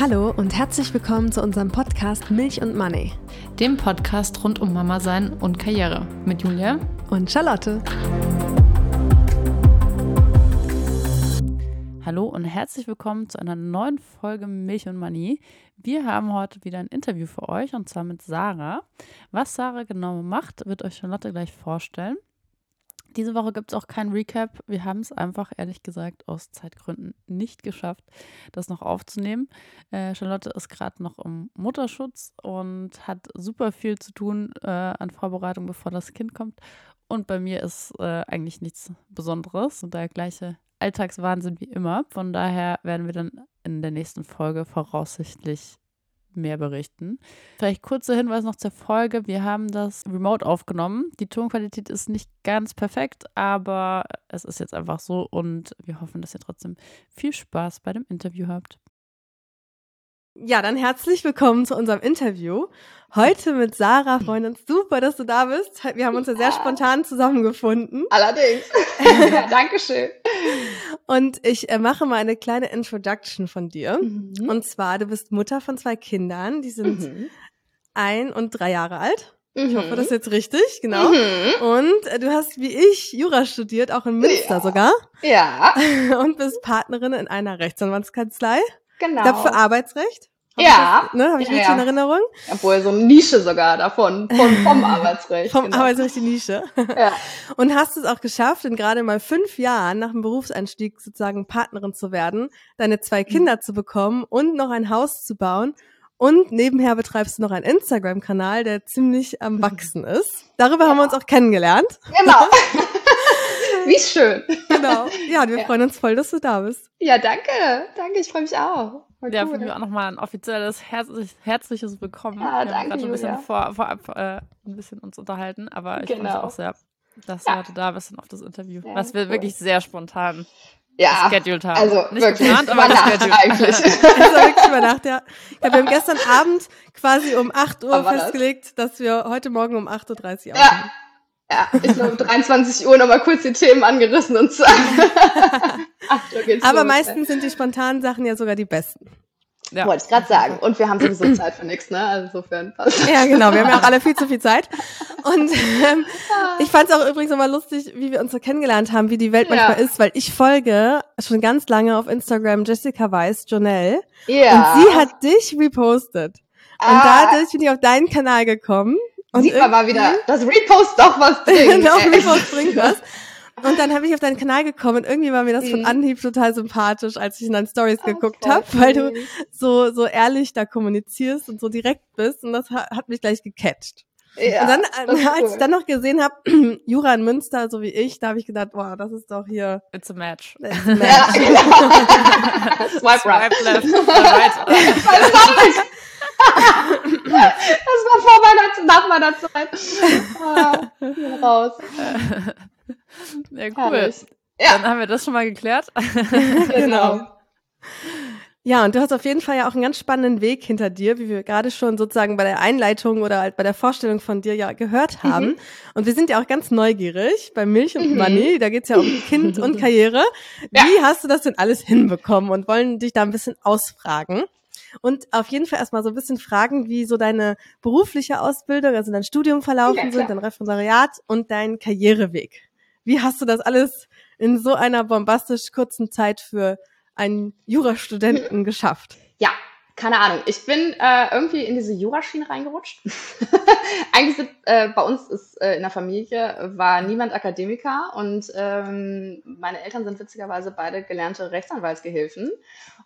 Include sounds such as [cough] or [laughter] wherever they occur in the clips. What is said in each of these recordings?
Hallo und herzlich willkommen zu unserem Podcast Milch und Money. Dem Podcast rund um Mama sein und Karriere mit Julia und Charlotte. Hallo und herzlich willkommen zu einer neuen Folge Milch und Money. Wir haben heute wieder ein Interview für euch und zwar mit Sarah. Was Sarah genau macht, wird euch Charlotte gleich vorstellen. Diese Woche gibt es auch kein Recap. Wir haben es einfach, ehrlich gesagt, aus Zeitgründen nicht geschafft, das noch aufzunehmen. Äh, Charlotte ist gerade noch im Mutterschutz und hat super viel zu tun äh, an Vorbereitung, bevor das Kind kommt. Und bei mir ist äh, eigentlich nichts Besonderes und der gleiche Alltagswahnsinn wie immer. Von daher werden wir dann in der nächsten Folge voraussichtlich mehr berichten. Vielleicht kurzer Hinweis noch zur Folge. Wir haben das remote aufgenommen. Die Tonqualität ist nicht ganz perfekt, aber es ist jetzt einfach so und wir hoffen, dass ihr trotzdem viel Spaß bei dem Interview habt. Ja, dann herzlich willkommen zu unserem Interview. Heute mit Sarah, Freundin. Super, dass du da bist. Wir haben uns ja sehr spontan zusammengefunden. Allerdings. [laughs] ja, Dankeschön. Und ich äh, mache mal eine kleine Introduction von dir. Mhm. Und zwar, du bist Mutter von zwei Kindern. Die sind mhm. ein und drei Jahre alt. Ich hoffe, das ist jetzt richtig, genau. Mhm. Und äh, du hast wie ich Jura studiert, auch in Münster ja. sogar. Ja. [laughs] Und bist Partnerin in einer Rechtsanwaltskanzlei. Genau. Ich glaube für Arbeitsrecht. Hab ja. Das, ne, Habe ich ja, richtig ja. in Erinnerung? Obwohl, so eine Nische sogar davon, vom, vom Arbeitsrecht. vom genau. Arbeitsrecht die Nische. Ja. [laughs] Und hast es auch geschafft, in gerade mal fünf Jahren nach dem Berufseinstieg sozusagen Partnerin zu werden, deine zwei mhm. Kinder mhm. zu bekommen und noch ein Haus zu bauen. Und nebenher betreibst du noch einen Instagram-Kanal, der ziemlich am Wachsen ist. Darüber ja. haben wir uns auch kennengelernt. Genau. [laughs] Wie schön. Genau. Ja, wir freuen uns voll, dass du da bist. Ja, danke. Danke, ich freue mich auch. Voll ja, cool. für mich auch nochmal ein offizielles herzlich, herzliches Willkommen. Ja, wir danke, haben gerade ein bisschen vor, vorab äh, ein bisschen uns unterhalten, aber ich genau. freue mich auch sehr, dass du heute da bist und auf das Interview, ja, was wir cool. wirklich sehr spontan ja, gescheduled haben. Also Nicht wirklich, geplant, aber gescheduled. eigentlich. war [laughs] wirklich über Nacht, ja. ja. Wir haben gestern Abend quasi um 8 Uhr festgelegt, das? dass wir heute Morgen um 8.30 Uhr aufnehmen. Ja. Ja, ich glaube 23 Uhr nochmal kurz die Themen angerissen und so. [laughs] Aber los, meistens sind die spontanen Sachen ja sogar die besten. Ja. Wollte ich gerade sagen. Und wir haben sowieso Zeit für nichts, ne? Also insofern passt. Ja, genau. Wir haben ja auch alle viel zu viel Zeit. Und ähm, ich fand es auch übrigens immer lustig, wie wir uns so kennengelernt haben, wie die Welt manchmal ja. ist, weil ich folge schon ganz lange auf Instagram Jessica Weiss, Jonelle. Ja. Und sie hat dich repostet. Und ah. dadurch bin ich auf deinen Kanal gekommen. Und Sieht man mal wieder, das Repost doch was [laughs] bringt. doch, Repost bringt was. Und dann habe ich auf deinen Kanal gekommen und irgendwie war mir das von mhm. Anhieb total sympathisch, als ich in deinen Stories geguckt habe, weil du so so ehrlich da kommunizierst und so direkt bist und das hat, mich gleich gecatcht. Ja, und dann, als cool. ich dann noch gesehen habe, [clears throat] Jura in Münster, so wie ich, da habe ich gedacht, wow, das ist doch hier. It's a match. [laughs] [laughs] It's a match. Ja, genau. Swipe right. Swipe left. right. Das war vor meiner, nach meiner Zeit. Ah, raus. Ja, cool. Ja. Dann haben wir das schon mal geklärt. [laughs] genau. Ja, und du hast auf jeden Fall ja auch einen ganz spannenden Weg hinter dir, wie wir gerade schon sozusagen bei der Einleitung oder halt bei der Vorstellung von dir ja gehört haben. Mhm. Und wir sind ja auch ganz neugierig bei Milch und mhm. Money. Da geht's ja um Kind und [laughs] Karriere. Ja. Wie hast du das denn alles hinbekommen und wollen dich da ein bisschen ausfragen? Und auf jeden Fall erstmal so ein bisschen fragen, wie so deine berufliche Ausbildung, also dein Studium verlaufen ja, sind, dein Referendariat und dein Karriereweg. Wie hast du das alles in so einer bombastisch kurzen Zeit für einen Jurastudenten [laughs] geschafft? Ja, keine Ahnung. Ich bin äh, irgendwie in diese Juraschiene reingerutscht. [laughs] Eigentlich sind, äh, bei uns ist äh, in der Familie war niemand Akademiker und ähm, meine Eltern sind witzigerweise beide gelernte Rechtsanwaltsgehilfen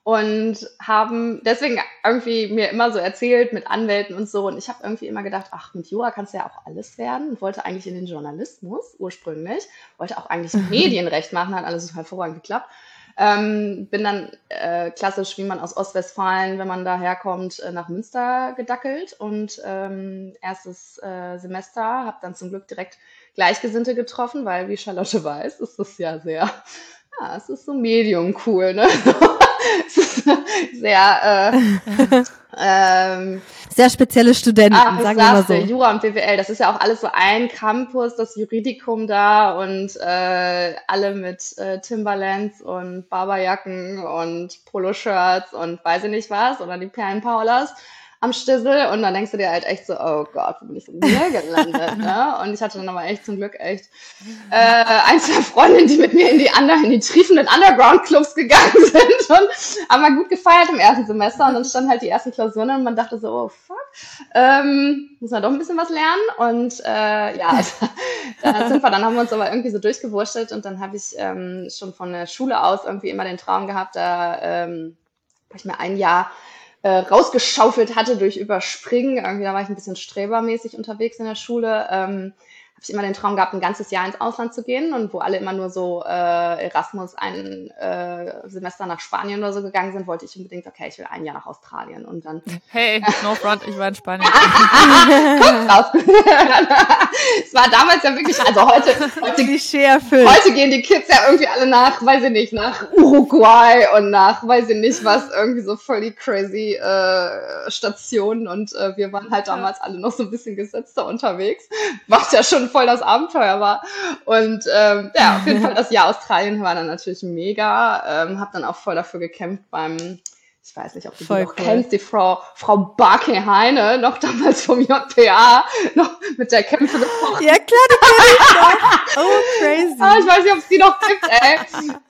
und haben deswegen irgendwie mir immer so erzählt mit Anwälten und so und ich habe irgendwie immer gedacht, ach mit Jura kannst du ja auch alles werden und wollte eigentlich in den Journalismus ursprünglich, wollte auch eigentlich [laughs] Medienrecht machen, hat alles hervorragend geklappt. Ähm, bin dann äh, klassisch, wie man aus Ostwestfalen, wenn man da herkommt, äh, nach Münster gedackelt und ähm, erstes äh, Semester habe dann zum Glück direkt Gleichgesinnte getroffen, weil wie Charlotte [laughs] weiß, ist das ja sehr, ja, es ist so medium cool, ne? [laughs] sehr, äh, ähm, sehr spezielle Studenten, ach, sagen wir mal so. Jura und BWL, das ist ja auch alles so ein Campus, das Juridikum da und äh, alle mit äh, Timberlands und Barberjacken und Poloshirts und weiß ich nicht was oder die Perlenpaulas am Stissel und dann denkst du dir halt echt so, oh Gott, wo bin ich denn hier gelandet? [laughs] ne? Und ich hatte dann aber echt zum Glück echt äh, ein, zwei Freundinnen, die mit mir in die, under, in die triefenden Underground-Clubs gegangen [laughs] sind und haben mal gut gefeiert im ersten Semester und dann standen halt die ersten Klausuren und man dachte so, oh fuck, ähm, muss man doch ein bisschen was lernen und äh, ja, [laughs] da sind wir, dann haben wir uns aber irgendwie so durchgewurschtelt und dann habe ich ähm, schon von der Schule aus irgendwie immer den Traum gehabt, da ähm, habe ich mir ein Jahr äh, rausgeschaufelt hatte durch Überspringen. Irgendwie, da war ich ein bisschen strebermäßig unterwegs in der Schule. Ähm, habe ich immer den Traum gehabt, ein ganzes Jahr ins Ausland zu gehen und wo alle immer nur so äh, Erasmus ein äh, Semester nach Spanien oder so gegangen sind, wollte ich unbedingt, okay, ich will ein Jahr nach Australien und dann. [laughs] Hey, no front, ich war in Spanien. [laughs] Guck drauf. [laughs] es war damals ja wirklich, also heute, heute, heute gehen die Kids ja irgendwie alle nach, weiß ich nicht, nach Uruguay und nach, weiß ich nicht was, irgendwie so voll die crazy äh, Stationen und äh, wir waren halt damals alle noch so ein bisschen gesetzter unterwegs, was ja schon voll das Abenteuer war. Und ähm, ja, auf jeden [laughs] Fall das Jahr Australien war dann natürlich mega. Ähm, habe dann auch voll dafür gekämpft beim ich weiß nicht, ob du Voll die noch cool. kennst, die Frau, Frau Barke Heine, noch damals vom JPA, noch mit der Kämpfe gefochten. Ja, klar, die kenne ich noch. Oh, crazy. Ah, ich weiß nicht, ob es die noch gibt, ey.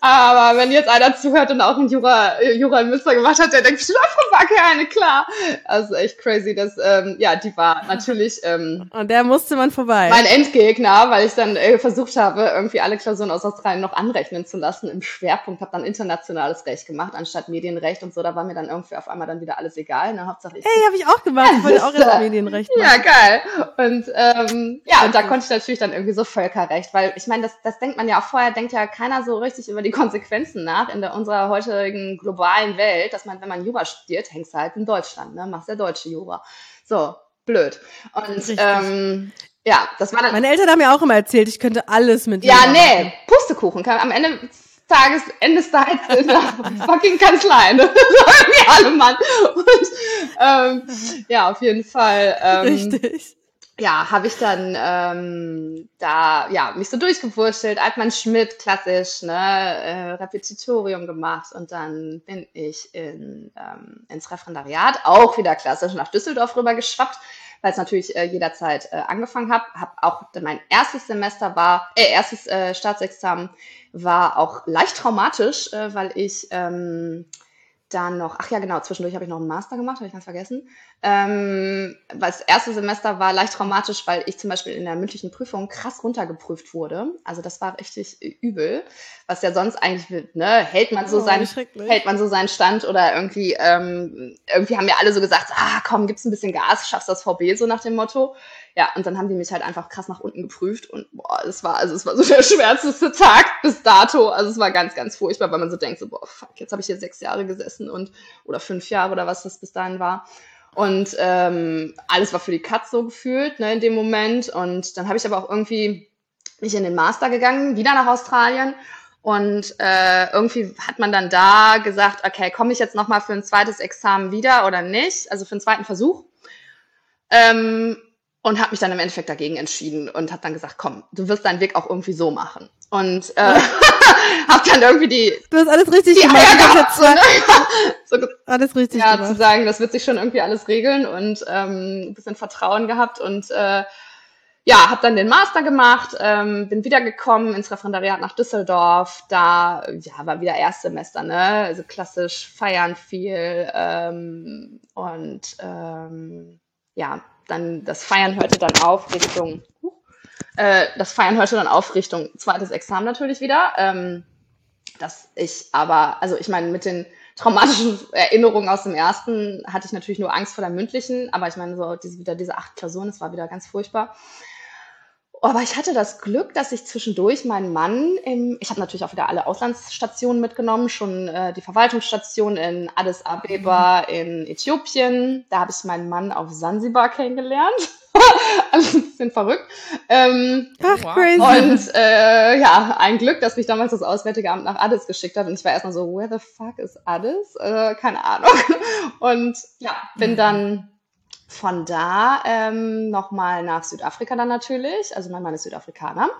Aber wenn jetzt einer zuhört und auch ein Jura, Jura in Münster gemacht hat, der denkt bestimmt, oh, Frau Barke Heine, klar. Also echt crazy, dass, ähm, ja, die war natürlich, ähm, Und der musste man vorbei. Mein Endgegner, weil ich dann äh, versucht habe, irgendwie alle Klausuren aus Australien noch anrechnen zu lassen im Schwerpunkt, habe dann internationales Recht gemacht, anstatt Medienrecht und so, da war mir dann irgendwie auf einmal dann wieder alles egal. Ne? Hauptsache ich. Hey, habe ich auch gemacht. Ich wollte auch ins Medienrecht. Ja, geil. Und ähm, ja, und da konnte ich natürlich dann irgendwie so Völkerrecht, weil ich meine, das, das denkt man ja auch vorher, denkt ja keiner so richtig über die Konsequenzen nach in der, unserer heutigen globalen Welt, dass man, wenn man Jura studiert, hängst du halt in Deutschland, ne? Machst ja deutsche Jura. So, blöd. Und ähm, ja, das war dann. Meine Eltern haben mir auch immer erzählt, ich könnte alles mit Ja, nee, machen. Pustekuchen. Am Ende Tages, da jetzt in der fucking Kanzlei, ne? [laughs] Sagen wir alle Mann. Und ähm, ja, auf jeden Fall. Ähm, Richtig. Ja, habe ich dann ähm, da ja mich so durchgewurschtelt, Altmann Schmidt, klassisch, ne, äh, Repetitorium gemacht und dann bin ich in, ähm, ins Referendariat, auch wieder klassisch nach Düsseldorf rüber geschwappt, weil es natürlich äh, jederzeit äh, angefangen habe. Hab auch mein erstes Semester war, äh, erstes äh, Staatsexamen war auch leicht traumatisch, äh, weil ich ähm, dann noch, ach ja, genau, zwischendurch habe ich noch einen Master gemacht, habe ich ganz vergessen. Ähm, weil das erste Semester war leicht traumatisch, weil ich zum Beispiel in der mündlichen Prüfung krass runtergeprüft wurde. Also das war richtig übel, was ja sonst eigentlich, ne, hält man so oh, seinen, hält man so seinen Stand oder irgendwie, ähm, irgendwie haben ja alle so gesagt, ah, komm, gib's ein bisschen Gas, schaffst das VB so nach dem Motto. Ja, und dann haben die mich halt einfach krass nach unten geprüft und boah, es war, also es war so der [laughs] schwärzeste Tag bis dato. Also es war ganz, ganz furchtbar, weil man so denkt, so, boah, fuck, jetzt habe ich hier sechs Jahre gesessen und oder fünf Jahre oder was das bis dahin war. Und ähm, alles war für die Katz so gefühlt, ne, in dem Moment. Und dann habe ich aber auch irgendwie mich in den Master gegangen, wieder nach Australien. Und äh, irgendwie hat man dann da gesagt, okay, komme ich jetzt nochmal für ein zweites Examen wieder oder nicht? Also für einen zweiten Versuch. Ähm, und habe mich dann im Endeffekt dagegen entschieden und habe dann gesagt, komm, du wirst deinen Weg auch irgendwie so machen. Und äh, [laughs] habe dann irgendwie die Du hast alles richtig die gemacht. Eier gehabt, [laughs] so, ne? so, alles richtig ja, gemacht. zu sagen, das wird sich schon irgendwie alles regeln und ähm, ein bisschen Vertrauen gehabt und äh, ja, habe dann den Master gemacht, ähm, bin wiedergekommen ins Referendariat nach Düsseldorf. Da ja, war wieder Erstsemester, ne? Also klassisch feiern viel ähm, und ähm, ja, dann das Feiern hörte dann auf Richtung, äh, das Feiern hörte dann auf Richtung zweites Examen natürlich wieder. Ähm, dass ich aber, also ich meine, mit den traumatischen Erinnerungen aus dem ersten hatte ich natürlich nur Angst vor der mündlichen, aber ich meine, so diese, wieder diese acht Klausuren, das war wieder ganz furchtbar. Aber ich hatte das Glück, dass ich zwischendurch meinen Mann im, ich habe natürlich auch wieder alle Auslandsstationen mitgenommen, schon äh, die Verwaltungsstation in Addis Abeba in Äthiopien. Da habe ich meinen Mann auf Sansibar kennengelernt. [laughs] Alles ein bisschen verrückt. Ähm, Ach, Wow. crazy. und äh, ja, ein Glück, dass mich damals das Auswärtige Amt nach Addis geschickt hat. Und ich war erstmal so, where the fuck is Addis? Äh, keine Ahnung. Und ja, bin dann von da ähm, nochmal nach Südafrika dann natürlich. Also mein Mann ist Südafrikaner.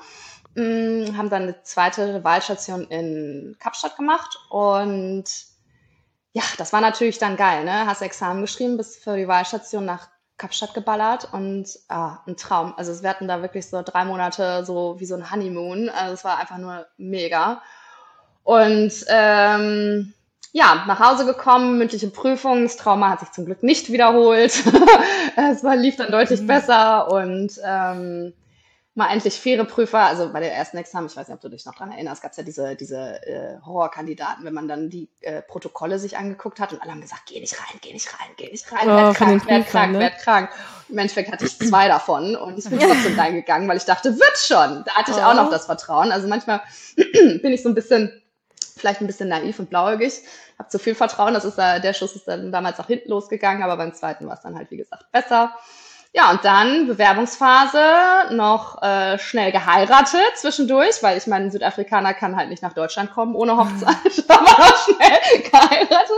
Mm, haben dann eine zweite Wahlstation in Kapstadt gemacht und ja, das war natürlich dann geil, ne? Hast Examen geschrieben, bist für die Wahlstation nach Kapstadt geballert und ah, ein Traum. Also wir hatten da wirklich so drei Monate so wie so ein Honeymoon. Also es war einfach nur mega. Und ähm, ja, nach Hause gekommen, mündliche Prüfung, das Trauma hat sich zum Glück nicht wiederholt. [laughs] es war, lief dann deutlich besser und ähm, mal endlich faire Prüfer, also bei der ersten Examen, ich weiß nicht, ob du dich noch dran erinnerst, gab es ja diese, diese äh, Horrorkandidaten, wenn man dann die äh, Protokolle sich angeguckt hat und alle haben gesagt, geh nicht rein, geh nicht rein, geh nicht rein, Oh, werd krank, werd krank, ne? werd krank. Im Endeffekt hatte ich zwei davon und ich bin [laughs] trotzdem reingegangen, weil ich dachte, wird schon. Da hatte ich auch Oh. noch das Vertrauen. Also manchmal [clears throat] bin ich so ein bisschen, vielleicht ein bisschen naiv und blauäugig, habe zu viel Vertrauen. Das ist da, der Schuss ist dann damals nach hinten losgegangen, aber beim zweiten war es dann halt, wie gesagt, besser. Ja, und dann Bewerbungsphase, noch äh, schnell geheiratet zwischendurch, weil ich meine, ein Südafrikaner kann halt nicht nach Deutschland kommen ohne Hochzeit, [laughs] aber noch schnell geheiratet.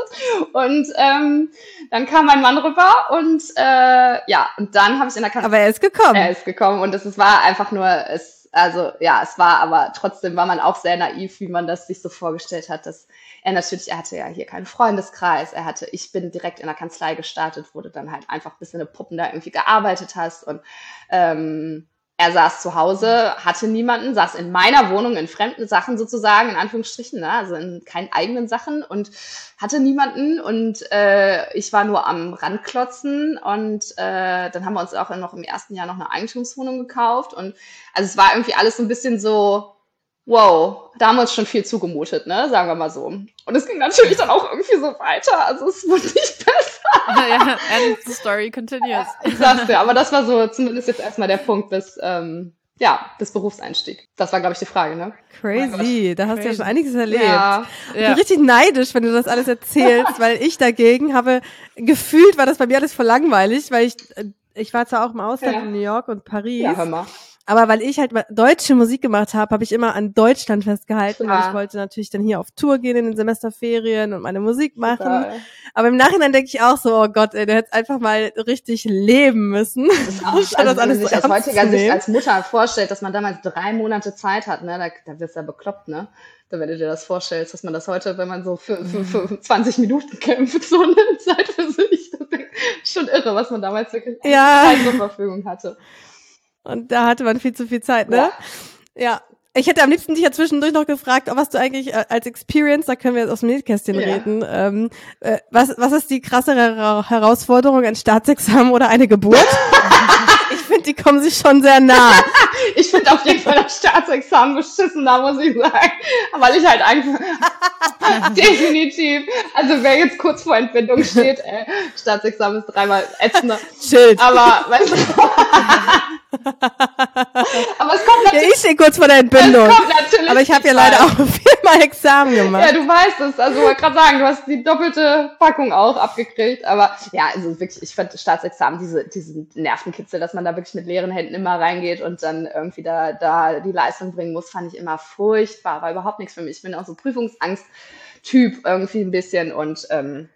Und ähm, dann kam mein Mann rüber und äh, ja, und dann habe ich in der Kanzlei Aber er ist gekommen. er ist gekommen und es, es war einfach nur, es, also ja, es war, aber trotzdem war man auch sehr naiv, wie man das sich so vorgestellt hat, dass er natürlich, er hatte ja hier keinen Freundeskreis, er hatte, ich bin direkt in der Kanzlei gestartet, wurde dann halt einfach bis in eine Puppen da irgendwie gearbeitet hast und ähm, er saß zu Hause, hatte niemanden, saß in meiner Wohnung in fremden Sachen sozusagen, in Anführungsstrichen, ne? also in keinen eigenen Sachen und hatte niemanden und äh, ich war nur am Randklotzen und äh, dann haben wir uns auch noch im ersten Jahr noch eine Eigentumswohnung gekauft und also es war irgendwie alles so ein bisschen so, wow, da haben wir uns schon viel zugemutet, ne, sagen wir mal so. Und es ging natürlich dann auch irgendwie so weiter, also es wurde nicht [laughs] besser. Ja, and the story continues. [laughs] Ich sag's dir, aber das war so zumindest jetzt erstmal der Punkt bis, ähm, ja, bis Berufseinstieg. Das war, glaube ich, die Frage, ne? Crazy. Da hast du ja schon einiges erlebt. Ja, Ich bin richtig neidisch, wenn du das alles erzählst, weil ich dagegen habe, gefühlt war das bei mir alles voll langweilig, weil ich, äh, ich war zwar auch im Ausland Ja. in New York und Paris, ja, hör mal. Aber weil ich halt deutsche Musik gemacht habe, habe ich immer an Deutschland festgehalten, Klar. ich wollte natürlich dann hier auf Tour gehen in den Semesterferien und meine Musik machen. Total. Aber im Nachhinein denke ich auch so, oh Gott, ey, der hätte einfach mal richtig leben müssen. [laughs] Statt also, das alles wenn man sich so aus heutiger Sicht als Mutter vorstellt, dass man damals drei Monate Zeit hat, ne, da, da wirst du ja bekloppt, ne? Da, wenn du dir das vorstellst, dass man das heute, wenn man so für, für, für [laughs] 20 Minuten kämpft, so eine Zeit für sich, das ist schon irre, was man damals wirklich Ja. Zeit zur Verfügung hatte. Und da hatte man viel zu viel Zeit, ne? Ja. Ich hätte am liebsten dich ja zwischendurch noch gefragt, was du eigentlich äh, als Experience, da können wir jetzt aus dem Nähkästchen Ja. reden, ähm, äh, was, was ist die krassere Hera- Herausforderung, ein Staatsexamen oder eine Geburt? [laughs] ich finde, die kommen sich schon sehr nah. Ich finde auf jeden Fall das Staatsexamen beschissen, da muss ich sagen. Weil ich halt einfach [laughs] definitiv, also wer jetzt kurz vor Entbindung [laughs] steht, ey, Staatsexamen ist dreimal ätzender. Schild. Aber, weißt du, [laughs] aber es kommt Ja, natürlich, ich stehe kurz vor der Entbindung. es kommt natürlich Aber ich habe ja leider auch viermal Examen gemacht. Ja, du weißt es. Also wollte gerade sagen, du hast die doppelte Packung auch abgekriegt. Aber ja, also wirklich, ich fand Staatsexamen, diese, diesen Nervenkitzel, dass man da wirklich mit leeren Händen immer reingeht und dann irgendwie da, da die Leistung bringen muss, fand ich immer furchtbar. War überhaupt nichts für mich. Ich bin auch so Prüfungsangst-Typ irgendwie ein bisschen und ähm,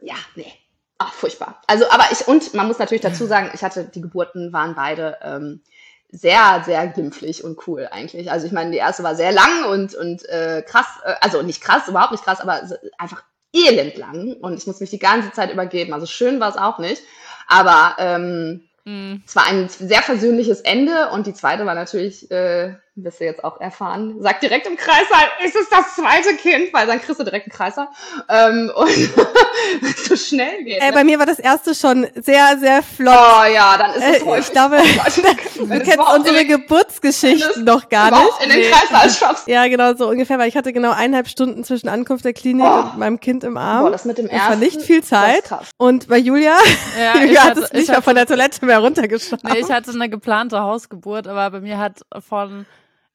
ja, nee. Ach, furchtbar. Also, aber ich, und man muss natürlich dazu sagen, ich hatte, die Geburten waren beide ähm, sehr, sehr glimpflich und cool eigentlich. Also ich meine, die erste war sehr lang und, und äh, krass, äh, also nicht krass, überhaupt nicht krass, aber einfach elend lang und ich muss mich die ganze Zeit übergeben. Also schön war es auch nicht, aber ähm, Mhm. es war ein sehr versöhnliches Ende und die zweite war natürlich, äh, wirst du jetzt auch erfahren, sagt direkt im Kreißsaal, ist es das zweite Kind, weil dann kriegst du direkt einen Kreißsaal ähm, [laughs] und so schnell geht. Äh, ne? bei mir war das erste schon sehr, sehr flott. Oh ja, dann ist Äh, es häufig. ich glaube, du es kennst unsere den- Geburtsgeschichten noch gar nicht. in den Nee. Kreißsaal schaffst. [laughs] Ja, genau so ungefähr, weil ich hatte genau eineinhalb Stunden zwischen Ankunft der Klinik Oh. und meinem Kind im Arm. Boah, das mit dem das war ersten, nicht viel Zeit. Und bei Julia, Ja, [laughs] Julia ich hat es ich nicht mal von der Toilette mehr runtergeschafft. Nee, ich hatte eine geplante Hausgeburt, aber bei mir hat von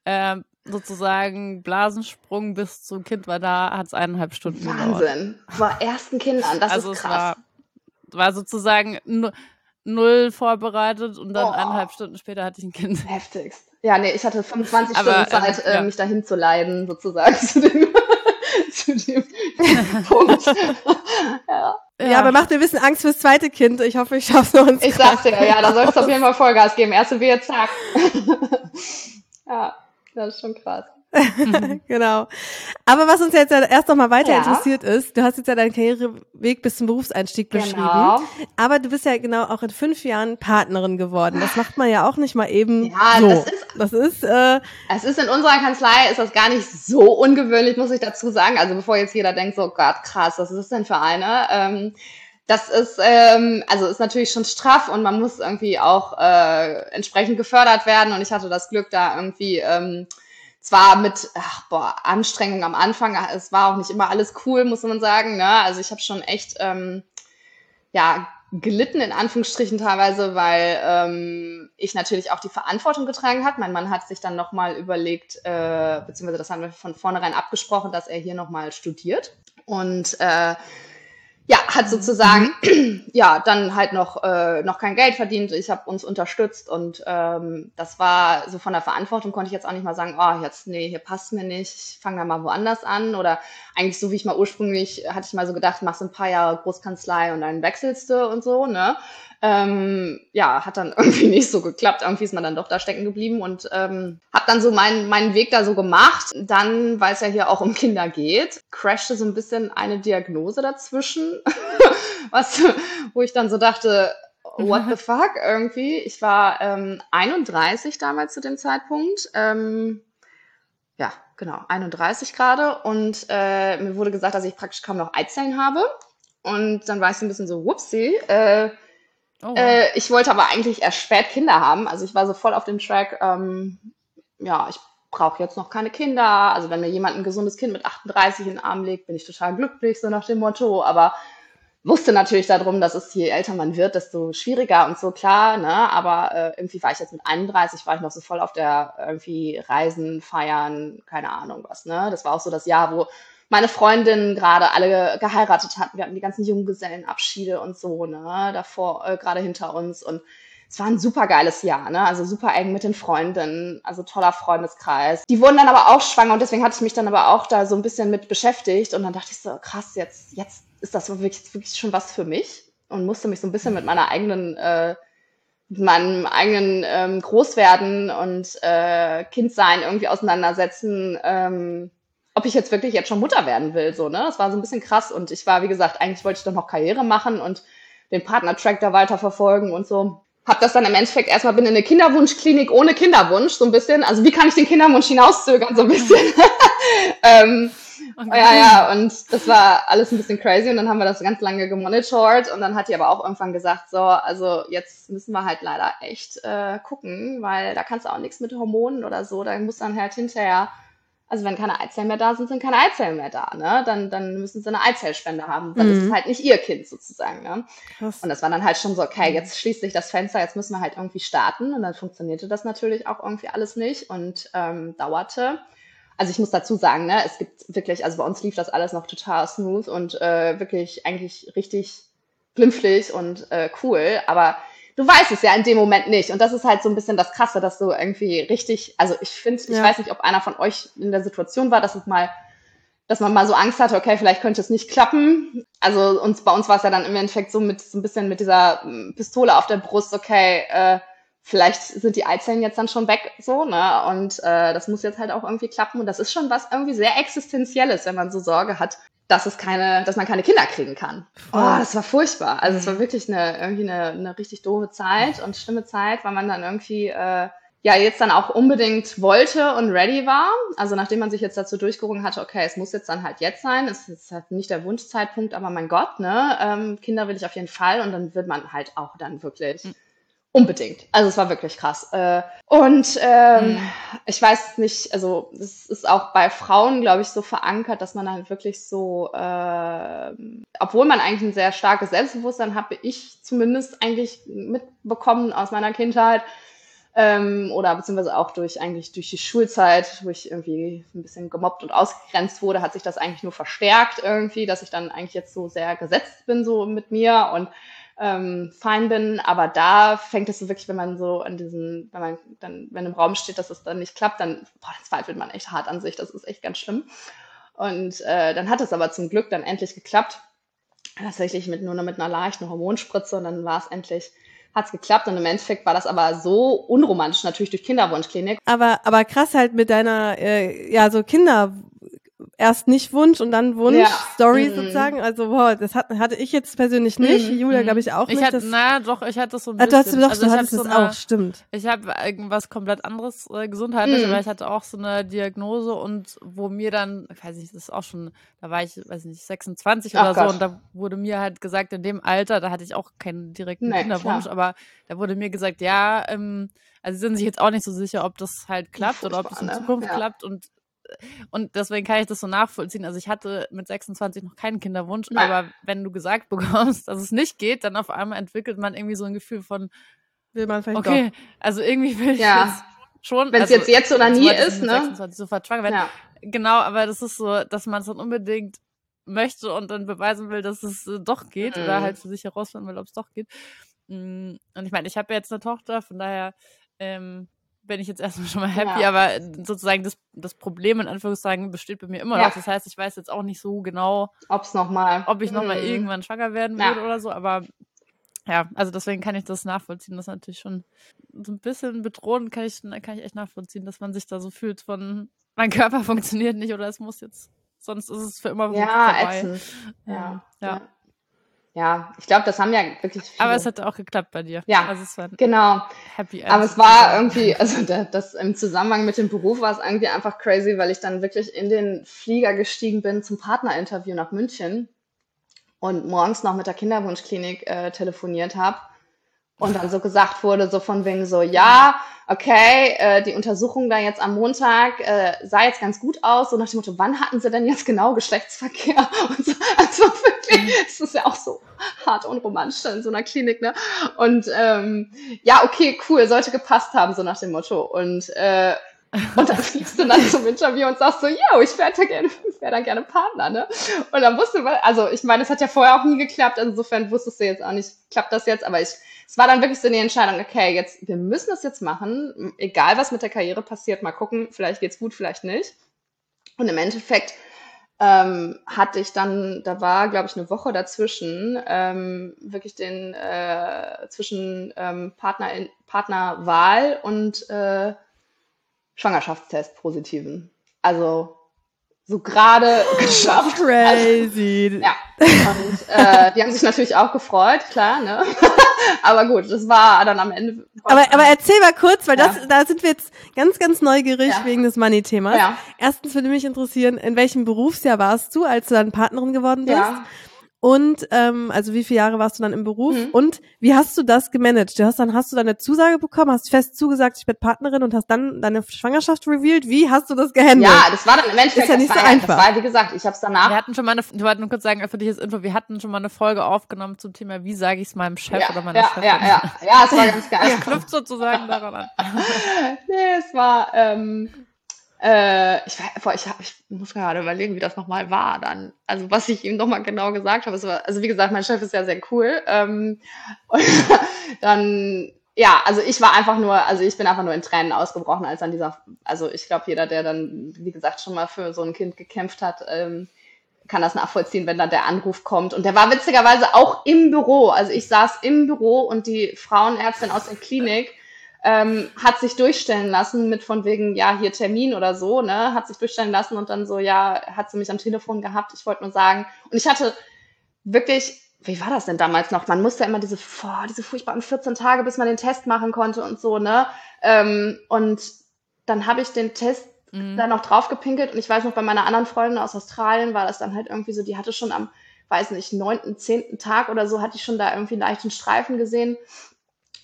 ähm, sozusagen Blasensprung bis zum Kind war da, hat es eineinhalb Stunden gedauert. Wahnsinn. Vor ersten Kindern, das also ist es krass. war, war sozusagen null vorbereitet und dann Oh. eineinhalb Stunden später hatte ich ein Kind. Heftigst. Ja, nee, ich hatte 25 Aber, Stunden Zeit, ähm, ja. äh, mich dahin zu leiden, sozusagen, [laughs] zu dem, zu dem [laughs] Punkt. ja. Ja, aber macht mir ein bisschen Angst fürs zweite Kind. Ich hoffe, ich schaffe es uns. Ich sag's dir, ja, da sollst du auf jeden Fall Vollgas geben. Erste Wehe, zack. [laughs] ja, das ist schon krass. [laughs] genau. Aber was uns jetzt erst noch mal weiter Ja. interessiert ist, du hast jetzt ja deinen Karriereweg bis zum Berufseinstieg beschrieben. Genau. Aber du bist ja genau auch in fünf Jahren Partnerin geworden. Das macht man ja auch nicht mal eben Ja, so. das ist- das ist äh, Es ist in unserer Kanzlei, ist das gar nicht so ungewöhnlich, muss ich dazu sagen. Also bevor jetzt jeder denkt, so Gott, krass, was ist das denn für eine? Ähm, das ist, ähm, also ist natürlich schon straff und man muss irgendwie auch äh, entsprechend gefördert werden. Und ich hatte das Glück, da irgendwie ähm, zwar mit ach, boah, Anstrengung am Anfang, es war auch nicht immer alles cool, muss man sagen. Ne? Also ich habe schon echt ähm, ja, gelitten in Anführungsstrichen teilweise, weil ähm, ich natürlich auch die Verantwortung getragen hat. Mein Mann hat sich dann nochmal überlegt, äh, beziehungsweise das haben wir von vornherein abgesprochen, dass er hier nochmal studiert. Und äh, ja, hat sozusagen [clears throat] ja dann halt noch äh, noch kein Geld verdient. Ich habe uns unterstützt und ähm, das war so von der Verantwortung konnte ich jetzt auch nicht mal sagen, oh jetzt nee, hier passt mir nicht, ich fange da mal woanders an oder eigentlich so wie ich mal ursprünglich hatte ich mal so gedacht, machst ein paar Jahre Großkanzlei und dann wechselst du und so, ne? Ähm, ja, hat dann [laughs] irgendwie nicht so geklappt. Irgendwie ist man dann doch da stecken geblieben und ähm, habe dann so meinen meinen Weg da so gemacht. Dann, weil es ja hier auch um Kinder geht, crashte so ein bisschen eine Diagnose dazwischen, [laughs] was, wo ich dann so dachte, what the fuck irgendwie. Ich war ähm, 31 damals zu dem Zeitpunkt. Ähm, ja, genau, 31 gerade. Und äh, mir wurde gesagt, dass ich praktisch kaum noch Eizellen habe. Und dann war ich so ein bisschen so, whoopsie. Äh, Oh, äh, ich wollte aber eigentlich erst spät Kinder haben. Also ich war so voll auf dem Track, ähm, ja, ich brauche jetzt noch keine Kinder. Also wenn mir jemand ein gesundes Kind mit 38 in den Arm legt, bin ich total glücklich, so nach dem Motto. Aber wusste natürlich darum, dass es je älter man wird, desto schwieriger und so klar, ne? Aber äh, irgendwie war ich jetzt mit 31, war ich noch so voll auf der irgendwie Reisen, Feiern, keine Ahnung was, ne? Das war auch so das Jahr, wo meine Freundinnen gerade alle geheiratet hatten. Wir hatten die ganzen Junggesellenabschiede und so, ne? Davor, äh, gerade hinter uns. Und es war ein super geiles Jahr, ne? Also super eng mit den Freundinnen, also toller Freundeskreis. Die wurden dann aber auch schwanger und deswegen hatte ich mich dann aber auch da so ein bisschen mit beschäftigt und dann dachte ich so, krass, jetzt, jetzt ist das wirklich, wirklich schon was für mich und musste mich so ein bisschen mit meiner eigenen, äh, meinem eigenen ähm, Großwerden und äh, Kindsein irgendwie auseinandersetzen, ähm, ob ich jetzt wirklich jetzt schon Mutter werden will, so, ne? Das war so ein bisschen krass und ich war, wie gesagt, eigentlich wollte ich doch noch Karriere machen und den Partner-Track da weiter verfolgen und so. Hab das dann im Endeffekt erstmal bin in eine Kinderwunschklinik ohne Kinderwunsch, so ein bisschen. Also wie kann ich den Kinderwunsch hinauszögern, so ein bisschen. [laughs] ähm, okay. ja, ja, und das war alles ein bisschen crazy und dann haben wir das ganz lange gemonitort und dann hat die aber auch irgendwann gesagt, so, also jetzt müssen wir halt leider echt äh, gucken, weil da kannst du auch nichts mit Hormonen oder so, da muss dann halt hinterher, also wenn keine Eizellen mehr da sind, sind keine Eizellen mehr da, ne? Dann, dann müssen sie eine Eizellspende haben, dann ist Mhm. es halt nicht ihr Kind sozusagen, ne? krass. Und das war dann halt schon so, okay, jetzt schließt sich das Fenster, jetzt müssen wir halt irgendwie starten. Und dann funktionierte das natürlich auch irgendwie alles nicht und ähm, dauerte. Also ich muss dazu sagen, ne, es gibt wirklich, also bei uns lief das alles noch total smooth und äh, wirklich eigentlich richtig glimpflich und äh, cool. Aber du weißt es ja in dem Moment nicht. Und das ist halt so ein bisschen das Krasse, dass du irgendwie richtig, also ich finde, ich Ja. weiß nicht, ob einer von euch in der Situation war, dass es mal dass man mal so Angst hatte, okay, vielleicht könnte es nicht klappen. Also uns, bei uns war es ja dann im Endeffekt so mit so ein bisschen mit dieser mm, Pistole auf der Brust, okay, äh, vielleicht sind die Eizellen jetzt dann schon weg, so, ne? Und äh, das muss jetzt halt auch irgendwie klappen. Und das ist schon was irgendwie sehr Existenzielles, wenn man so Sorge hat, dass es keine, dass man keine Kinder kriegen kann. Oh, das war furchtbar. Also es war wirklich eine irgendwie eine, eine richtig doofe Zeit und schlimme Zeit, weil man dann irgendwie äh, ja jetzt dann auch unbedingt wollte und ready war. Also nachdem man sich jetzt dazu durchgerungen hatte, okay, es muss jetzt dann halt jetzt sein, es ist halt nicht der Wunschzeitpunkt, aber mein Gott, ne, ähm, Kinder will ich auf jeden Fall und dann wird man halt auch dann wirklich unbedingt. Also es war wirklich krass. Äh, und ähm, ich weiß nicht, also es ist auch bei Frauen, glaube ich, so verankert, dass man halt wirklich so, äh, obwohl man eigentlich ein sehr starkes Selbstbewusstsein habe ich zumindest eigentlich mitbekommen aus meiner Kindheit, ähm, oder beziehungsweise auch durch eigentlich durch die Schulzeit, wo ich irgendwie ein bisschen gemobbt und ausgegrenzt wurde, hat sich das eigentlich nur verstärkt irgendwie, dass ich dann eigentlich jetzt so sehr gesetzt bin so mit mir und ähm, fein bin. Aber da fängt es so wirklich, wenn man so an diesen, wenn man dann, wenn im Raum steht, dass es dann nicht klappt, dann, boah, dann zweifelt man echt hart an sich. Das ist echt ganz schlimm. Und äh, dann hat es aber zum Glück dann endlich geklappt. Tatsächlich mit nur noch mit einer leichten Hormonspritze und dann war es endlich hat es geklappt und im Endeffekt war das aber so unromantisch, natürlich durch Kinderwunschklinik. Aber, aber krass halt mit deiner, äh, ja, so Kinder, erst nicht Wunsch und dann Wunsch, ja. Story mhm. sozusagen. Also, wow, das hat, hatte ich jetzt persönlich nicht. Mhm. Julia, glaube ich, auch ich nicht. Hatte, na, doch, ich hatte so ein bisschen. Ah, du hast, doch, also du hattest so es auch, stimmt. Ich habe irgendwas komplett anderes äh, gesundheitlich, mhm. aber ich hatte auch so eine Diagnose und wo mir dann, ich weiß nicht, das ist auch schon, da war ich, weiß nicht, 26 Ach oder Gott. so und da wurde mir halt gesagt, in dem Alter, da hatte ich auch keinen direkten nee, Kinderwunsch, klar. aber da wurde mir gesagt, ja, ähm, also sie sind sich jetzt auch nicht so sicher, ob das halt klappt oder ob es in? Zukunft ja. klappt und und deswegen kann ich das so nachvollziehen. Also ich hatte mit 26 noch keinen Kinderwunsch, Nein. aber wenn du gesagt [laughs] bekommst, dass es nicht geht, dann auf einmal entwickelt man irgendwie so ein Gefühl von, will man vielleicht okay, doch. also irgendwie [laughs] will ich ja. jetzt schon. Wenn es also, jetzt jetzt oder nie ist, ne? 26 sofort schwanger werden. Ja. Genau, aber das ist so, dass man es dann unbedingt möchte und dann beweisen will, dass es äh, doch geht mhm. oder halt für sich herausfinden will, ob es doch geht. Mm, und ich meine, ich habe ja jetzt eine Tochter, von daher ähm, bin ich jetzt erstmal [laughs] schon mal happy, ja. aber sozusagen das, das Problem in Anführungszeichen besteht bei mir immer ja. noch. Das heißt, ich weiß jetzt auch nicht so genau, Ob's noch mal, ob ich nochmal mhm. irgendwann schwanger werden ja. würde oder so, aber ja, also deswegen kann ich das nachvollziehen. Das ist natürlich schon so ein bisschen bedrohend, kann ich, kann ich echt nachvollziehen, dass man sich da so fühlt von, mein Körper [laughs] funktioniert nicht oder es muss jetzt, sonst ist es für immer ja, vorbei. Ätzend. Ja, ja. Ja, ich glaube, das haben ja wirklich viele. Aber es hat auch geklappt bei dir. Ja, also es war genau. Happy Aber es war [laughs] irgendwie, also das, das im Zusammenhang mit dem Beruf war es irgendwie einfach crazy, weil ich dann wirklich in den Flieger gestiegen bin zum Partnerinterview nach München und morgens noch mit der Kinderwunschklinik äh, telefoniert habe und dann so gesagt wurde, so von wegen so, ja, okay, äh, die Untersuchung da jetzt am Montag äh, sah jetzt ganz gut aus, so nach dem Motto, wann hatten sie denn jetzt genau Geschlechtsverkehr? [laughs] Und so, also wirklich, es ist ja auch so hart und romantisch in so einer Klinik, ne? Und ähm, ja, okay, cool, sollte gepasst haben, so nach dem Motto. Und äh, und dann fliegst du dann zum Interview und sagst so, yo, ich wäre da gerne, [laughs] ich wäre da gerne Partner, ne? Und dann wusste man, also ich meine, es hat ja vorher auch nie geklappt, insofern wusstest du jetzt auch nicht, klappt das jetzt, aber ich, es war dann wirklich so eine Entscheidung, okay, jetzt, wir müssen das jetzt machen, egal was mit der Karriere passiert, mal gucken, vielleicht geht's gut, vielleicht nicht. Und im Endeffekt ähm, hatte ich dann, da war, glaube ich, eine Woche dazwischen, ähm, wirklich den äh, zwischen ähm, Partner, Partnerwahl und äh, Schwangerschaftstest positiven. Also so gerade [laughs] geschafft. Crazy. Also, ja. Und äh, die haben sich natürlich auch gefreut, klar, ne? [laughs] aber gut, das war dann am Ende. Aber, aber erzähl mal kurz, weil das, ja. da sind wir jetzt ganz, ganz neugierig ja. wegen des Money-Themas. Ja. Erstens würde mich interessieren, in welchem Berufsjahr warst du, als du dann Partnerin geworden bist? Ja. Und ähm, also wie viele Jahre warst du dann im Beruf mhm. und wie hast du das gemanagt? Du hast dann hast du deine Zusage bekommen, hast fest zugesagt, ich bin Partnerin und hast dann deine Schwangerschaft revealed. Wie hast du das gehandelt? Ja, das war dann im Endeffekt ist ja nicht so einfach. Das war, wie gesagt, ich habe es danach. Wir hatten schon mal eine, ich wollte nur kurz sagen für dich als Info, wir hatten schon mal eine Folge aufgenommen zum Thema, wie sage ich es meinem Chef ja, oder meiner ja, Chefin. Ja, ja, ja, es war ganz [laughs] geil. Das knüpft sozusagen daran an. [laughs] nee, es war ähm, äh, ich, boah, ich, ich muss gerade überlegen, wie das nochmal war dann. Also was ich ihm nochmal genau gesagt habe. War, also wie gesagt, mein Chef ist ja sehr cool. Ähm, [laughs] und dann, ja, also ich war einfach nur, also ich bin einfach nur in Tränen ausgebrochen, als an dieser, also ich glaube, jeder, der dann, wie gesagt, schon mal für so ein Kind gekämpft hat, ähm, kann das nachvollziehen, wenn dann der Anruf kommt. Und der war witzigerweise auch im Büro. Also ich saß im Büro und die Frauenärztin aus der Klinik ähm, hat sich durchstellen lassen mit von wegen, ja, hier Termin oder so, ne, hat sich durchstellen lassen und dann so, ja, hat sie mich am Telefon gehabt, ich wollte nur sagen. Und ich hatte wirklich, wie war das denn damals noch? Man musste ja immer diese, boah, diese furchtbaren 14 Tage, bis man den Test machen konnte und so, ne? Ähm, und dann habe ich den Test mhm. da noch draufgepinkelt und ich weiß noch, bei meiner anderen Freundin aus Australien war das dann halt irgendwie so, die hatte schon am, weiß nicht, neunten, zehnten Tag oder so, hatte ich schon da irgendwie einen leichten Streifen gesehen.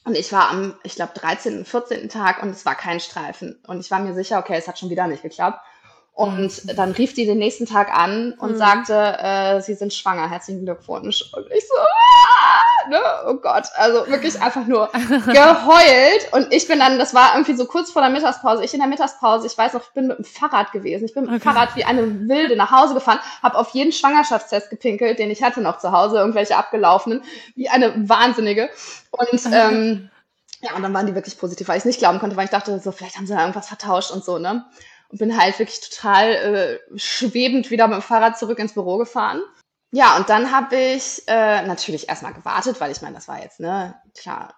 Und ich war am, ich glaube, 13., 14. Tag und es war kein Streifen. Und ich war mir sicher, okay, es hat schon wieder nicht geklappt. Und mhm. dann rief die den nächsten Tag an und mhm. sagte, äh, sie sind schwanger, herzlichen Glückwunsch. Und ich so, ah, ne? Oh Gott, also wirklich einfach nur geheult. Und ich bin dann, das war irgendwie so kurz vor der Mittagspause, ich in der Mittagspause, ich weiß noch, ich bin mit dem Fahrrad gewesen. Ich bin mit dem okay. Fahrrad wie eine Wilde nach Hause gefahren, habe auf jeden Schwangerschaftstest gepinkelt, den ich hatte noch zu Hause, irgendwelche abgelaufenen, wie eine Wahnsinnige. Und ähm, ja, und dann waren die wirklich positiv, weil ich es nicht glauben konnte, weil ich dachte, so, vielleicht haben sie da irgendwas vertauscht und so, ne? Und bin halt wirklich total äh, schwebend wieder mit dem Fahrrad zurück ins Büro gefahren. Ja, und dann habe ich äh, natürlich erstmal gewartet, weil ich meine, das war jetzt, ne, klar,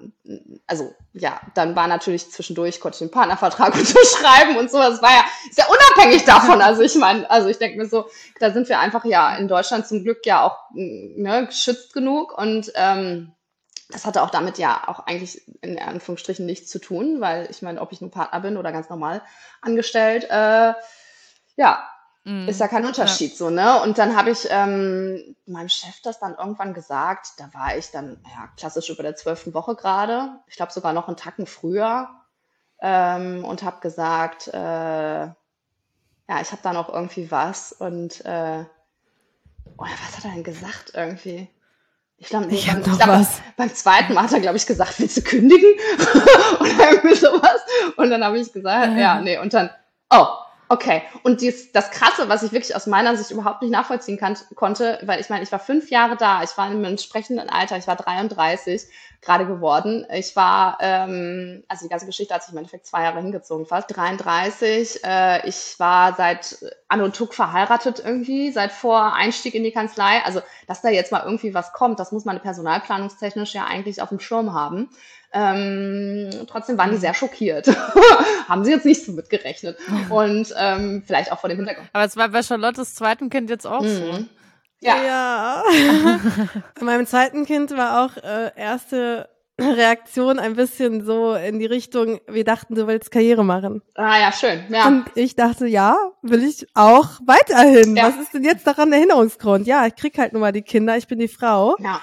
also ja, dann war natürlich zwischendurch, konnte ich den Partnervertrag [laughs] unterschreiben und so, das war ja sehr unabhängig davon. Also ich meine, also ich denke mir so, da sind wir einfach ja in Deutschland zum Glück ja auch ne, geschützt genug und ähm, das hatte auch damit ja auch eigentlich in Anführungsstrichen nichts zu tun, weil ich meine, ob ich nur Partner bin oder ganz normal angestellt, äh, ja, mm, ist ja kein Unterschied ja. so, ne? Und dann habe ich ähm, meinem Chef das dann irgendwann gesagt, da war ich dann, ja, klassisch über der zwölften Woche gerade, ich glaube sogar noch einen Tacken früher, ähm, und habe gesagt, äh, ja, ich habe da noch irgendwie was und äh, oder was hat er denn gesagt irgendwie? Ich glaube, nee, ich beim, noch glaub, was. beim zweiten Mal hat er, glaube ich, gesagt, willst du kündigen? [laughs] Oder irgendwie sowas. Und dann habe ich gesagt, ja. ja, nee. Und dann, oh, Okay, und dies, das Krasse, was ich wirklich aus meiner Sicht überhaupt nicht nachvollziehen kann, konnte, weil ich meine, ich war fünf Jahre da, ich war einem entsprechenden Alter, ich war 33 gerade geworden. Ich war, ähm, also die ganze Geschichte hat sich im Endeffekt zwei Jahre hingezogen, fast 33. Äh, ich war seit Anno Tuck verheiratet irgendwie, seit vor Einstieg in die Kanzlei. Also, dass da jetzt mal irgendwie was kommt, das muss man personalplanungstechnisch ja eigentlich auf dem Schirm haben. Ähm, trotzdem waren die sehr schockiert. [laughs] Haben sie jetzt nicht so mitgerechnet. [laughs] Und ähm, vielleicht auch vor dem Hintergrund. Aber es war bei Charlottes zweiten Kind jetzt auch mhm. so. Ja. ja. [laughs] bei meinem zweiten Kind war auch äh, erste Reaktion ein bisschen so in die Richtung, wir dachten, du willst Karriere machen. Ah ja, schön. Ja. Und ich dachte, ja, will ich auch weiterhin. Ja. Was ist denn jetzt daran der Erinnerungsgrund? Ja, ich krieg halt nur mal die Kinder, ich bin die Frau. Ja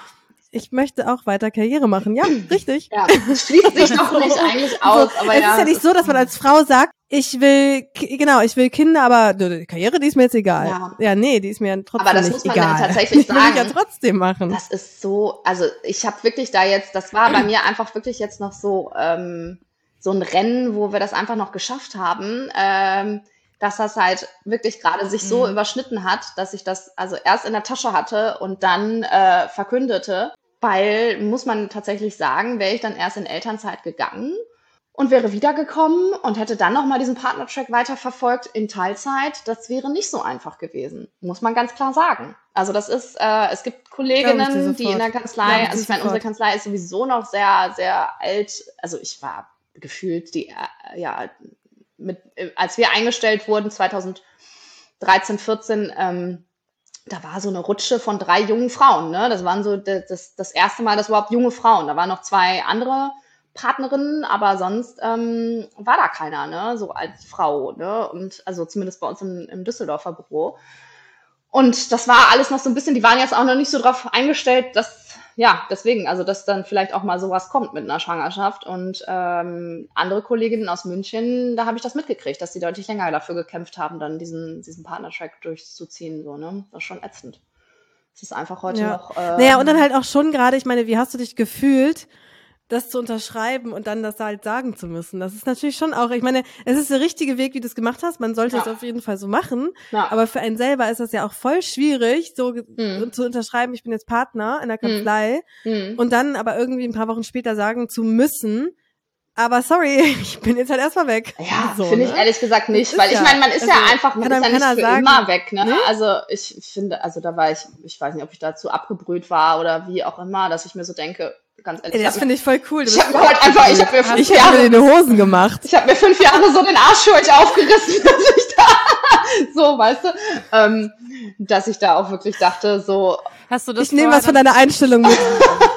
ich möchte auch weiter Karriere machen. Ja, [clears throat] richtig. Ja, schließt sich doch nicht eigentlich [laughs] aus. aber es ja, ist ja nicht so, dass man als Frau sagt, ich will, genau, ich will Kinder, aber die Karriere, die ist mir jetzt egal. Ja, ja nee, die ist mir trotzdem aber das muss man egal. Dann tatsächlich [laughs] sagen. will ich ja trotzdem machen. Das ist so, also ich habe wirklich da jetzt, das war bei mir einfach wirklich jetzt noch so, ähm, so ein Rennen, wo wir das einfach noch geschafft haben. Ähm, dass das halt wirklich gerade sich so mhm. überschnitten hat, dass ich das also erst in der Tasche hatte und dann äh, verkündete. Weil, muss man tatsächlich sagen, wäre ich dann erst in Elternzeit gegangen und wäre wiedergekommen und hätte dann nochmal diesen Partnertrack weiterverfolgt in Teilzeit, das wäre nicht so einfach gewesen, muss man ganz klar sagen. Also das ist, äh, es gibt Kolleginnen, die in der Kanzlei, also ich meine, unsere Kanzlei ist sowieso noch sehr, sehr alt. Also ich war gefühlt die, äh, ja, mit, äh, als wir eingestellt wurden, 2013, 14, ähm, da war so eine Rutsche von drei jungen Frauen. Ne? Das waren so das, das erste Mal, dass überhaupt junge Frauen. Da waren noch zwei andere Partnerinnen, aber sonst ähm, war da keiner, ne? so als Frau. Ne? Und also zumindest bei uns im, im Düsseldorfer Büro. Und das war alles noch so ein bisschen, die waren jetzt auch noch nicht so drauf eingestellt, dass ja, deswegen, also dass dann vielleicht auch mal sowas kommt mit einer Schwangerschaft. Und ähm, andere Kolleginnen aus München, da habe ich das mitgekriegt, dass die deutlich länger dafür gekämpft haben, dann diesen, diesen Partnertrack durchzuziehen. So, ne? Das ist schon ätzend. Es ist einfach heute ja. noch. Ähm, naja, und dann halt auch schon gerade, ich meine, wie hast du dich gefühlt? Das zu unterschreiben und dann das halt sagen zu müssen. Das ist natürlich schon auch, ich meine, es ist der richtige Weg, wie du es gemacht hast. Man sollte ja. es auf jeden Fall so machen. Ja. Aber für einen selber ist das ja auch voll schwierig, so mhm. zu unterschreiben, ich bin jetzt Partner in der mhm. Kanzlei mhm. und dann aber irgendwie ein paar Wochen später sagen zu müssen, aber sorry, [laughs] ich bin jetzt halt erstmal weg. Ja, so, finde ne? ich ehrlich gesagt nicht, weil ja, ich meine, man ist also, ja einfach, man ist ja nicht für sagen, immer weg, ne? Nee? Also ich finde, also da war ich, ich weiß nicht, ob ich dazu abgebrüht war oder wie auch immer, dass ich mir so denke, ganz ehrlich. Ey, das finde ich voll cool. ich habe halt einfach, ich habe mir fünf ich Jahre in den Hosen gemacht. Ich habe mir fünf Jahre so den Arsch für euch aufgerissen, [laughs] dass ich da [laughs] so, weißt du, ähm, dass ich da auch wirklich dachte, so. Hast du das? Ich nehme was von deiner Einstellung mit. [laughs]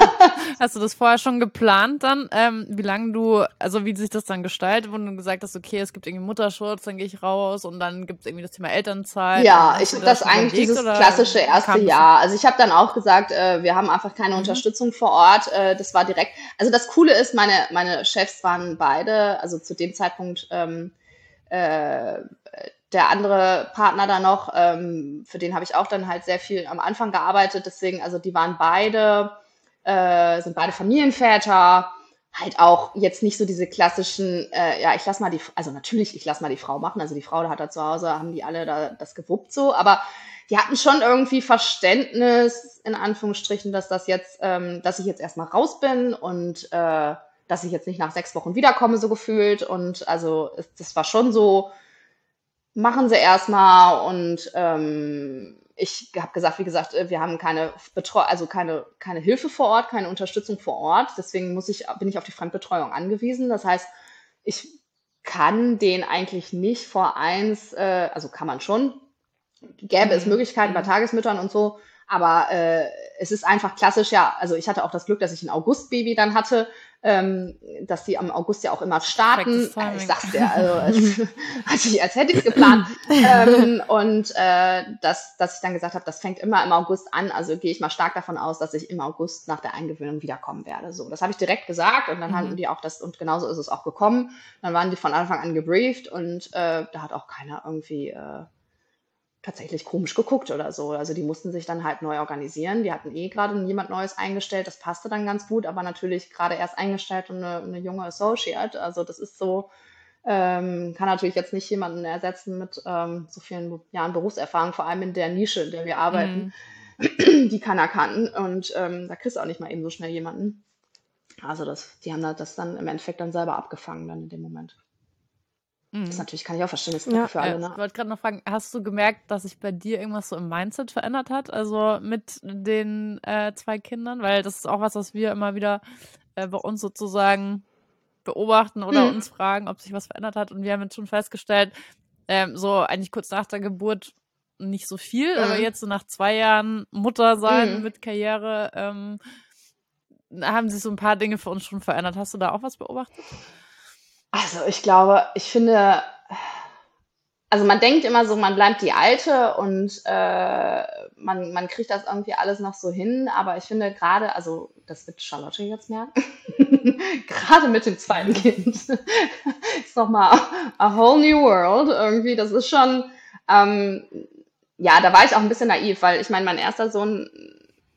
Hast du das vorher schon geplant dann, ähm, wie lange du, also wie sich das dann gestaltet, wo du gesagt hast, okay, es gibt irgendwie Mutterschutz, dann gehe ich raus und dann gibt es irgendwie das Thema Elternzeit. Ja, ich das, das eigentlich dieses klassische erste Jahr. Also ich habe dann auch gesagt, äh, wir haben einfach keine mhm. Unterstützung vor Ort. Äh, das war direkt. Also das Coole ist, meine meine Chefs waren beide, also zu dem Zeitpunkt ähm, äh, der andere Partner da noch, ähm, für den habe ich auch dann halt sehr viel am Anfang gearbeitet. Deswegen, also die waren beide äh, sind beide Familienväter, halt auch jetzt nicht so diese klassischen, äh, ja, ich lass mal die, also natürlich, ich lass mal die Frau machen, also die Frau da hat da zu Hause, haben die alle da das gewuppt so, aber die hatten schon irgendwie Verständnis, in Anführungsstrichen, dass das jetzt, ähm, dass ich jetzt erstmal raus bin und äh, dass ich jetzt nicht nach sechs Wochen wiederkomme, so gefühlt. Und also das war schon so, machen sie erstmal und ähm, ich habe gesagt, wie gesagt, äh, wir haben keine Betreu also keine, keine Hilfe vor Ort, keine Unterstützung vor Ort. Deswegen muss ich, bin ich auf die Fremdbetreuung angewiesen. Das heißt, ich kann den eigentlich nicht vor eins, äh, also kann man schon, gäbe es mhm. Möglichkeiten bei mhm. Tagesmüttern und so, aber äh, es ist einfach klassisch, ja, also ich hatte auch das Glück, dass ich ein August-Baby dann hatte, ähm, dass die am August ja auch immer starten. Äh, ich sag's dir, also als, [laughs] als, ich, als hätte ich geplant. ähm, und äh, dass, dass ich dann gesagt habe, das fängt immer im August an, also gehe ich mal stark davon aus, dass ich im August nach der Eingewöhnung wiederkommen werde. So, das habe ich direkt gesagt und dann mhm. hatten die auch das, und genauso ist es auch gekommen. Dann waren die von Anfang an gebrieft und äh, da hat auch keiner irgendwie äh, tatsächlich komisch geguckt oder so. Also die mussten sich dann halt neu organisieren. Die hatten eh gerade jemand Neues eingestellt, das passte dann ganz gut, aber natürlich gerade erst eingestellt und eine, eine junge Associate. Also das ist so, ähm, kann natürlich jetzt nicht jemanden ersetzen mit ähm, so vielen Jahren Berufserfahrung, vor allem in der Nische, in der wir arbeiten. Mhm. Die kann er kannten und ähm, da kriegst du auch nicht mal eben so schnell jemanden. Also das, die haben das dann im Endeffekt dann selber abgefangen dann in dem Moment. Mhm. Das natürlich kann ich auch verstehen, das ist ja, für alle. Ne? Ich wollte gerade noch fragen, hast du gemerkt, dass sich bei dir irgendwas so im Mindset verändert hat? Also mit den äh, zwei Kindern? Weil das ist auch was, was wir immer wieder äh, bei uns sozusagen beobachten oder mhm. uns fragen, ob sich was verändert hat. Und wir haben jetzt schon festgestellt, ähm, so eigentlich kurz nach der Geburt nicht so viel, mhm. aber jetzt so nach zwei Jahren Mutter sein mhm. mit Karriere ähm, haben sich so ein paar Dinge für uns schon verändert. Hast du da auch was beobachtet? Also ich glaube, ich finde, also man denkt immer so, man bleibt die Alte und äh, man, man kriegt das irgendwie alles noch so hin, aber ich finde gerade, also das wird Charlotte jetzt merken, [laughs] gerade mit dem zweiten Kind [laughs] ist nochmal a whole new world irgendwie, das ist schon, ähm, ja, da war ich auch ein bisschen naiv, weil ich meine, mein erster Sohn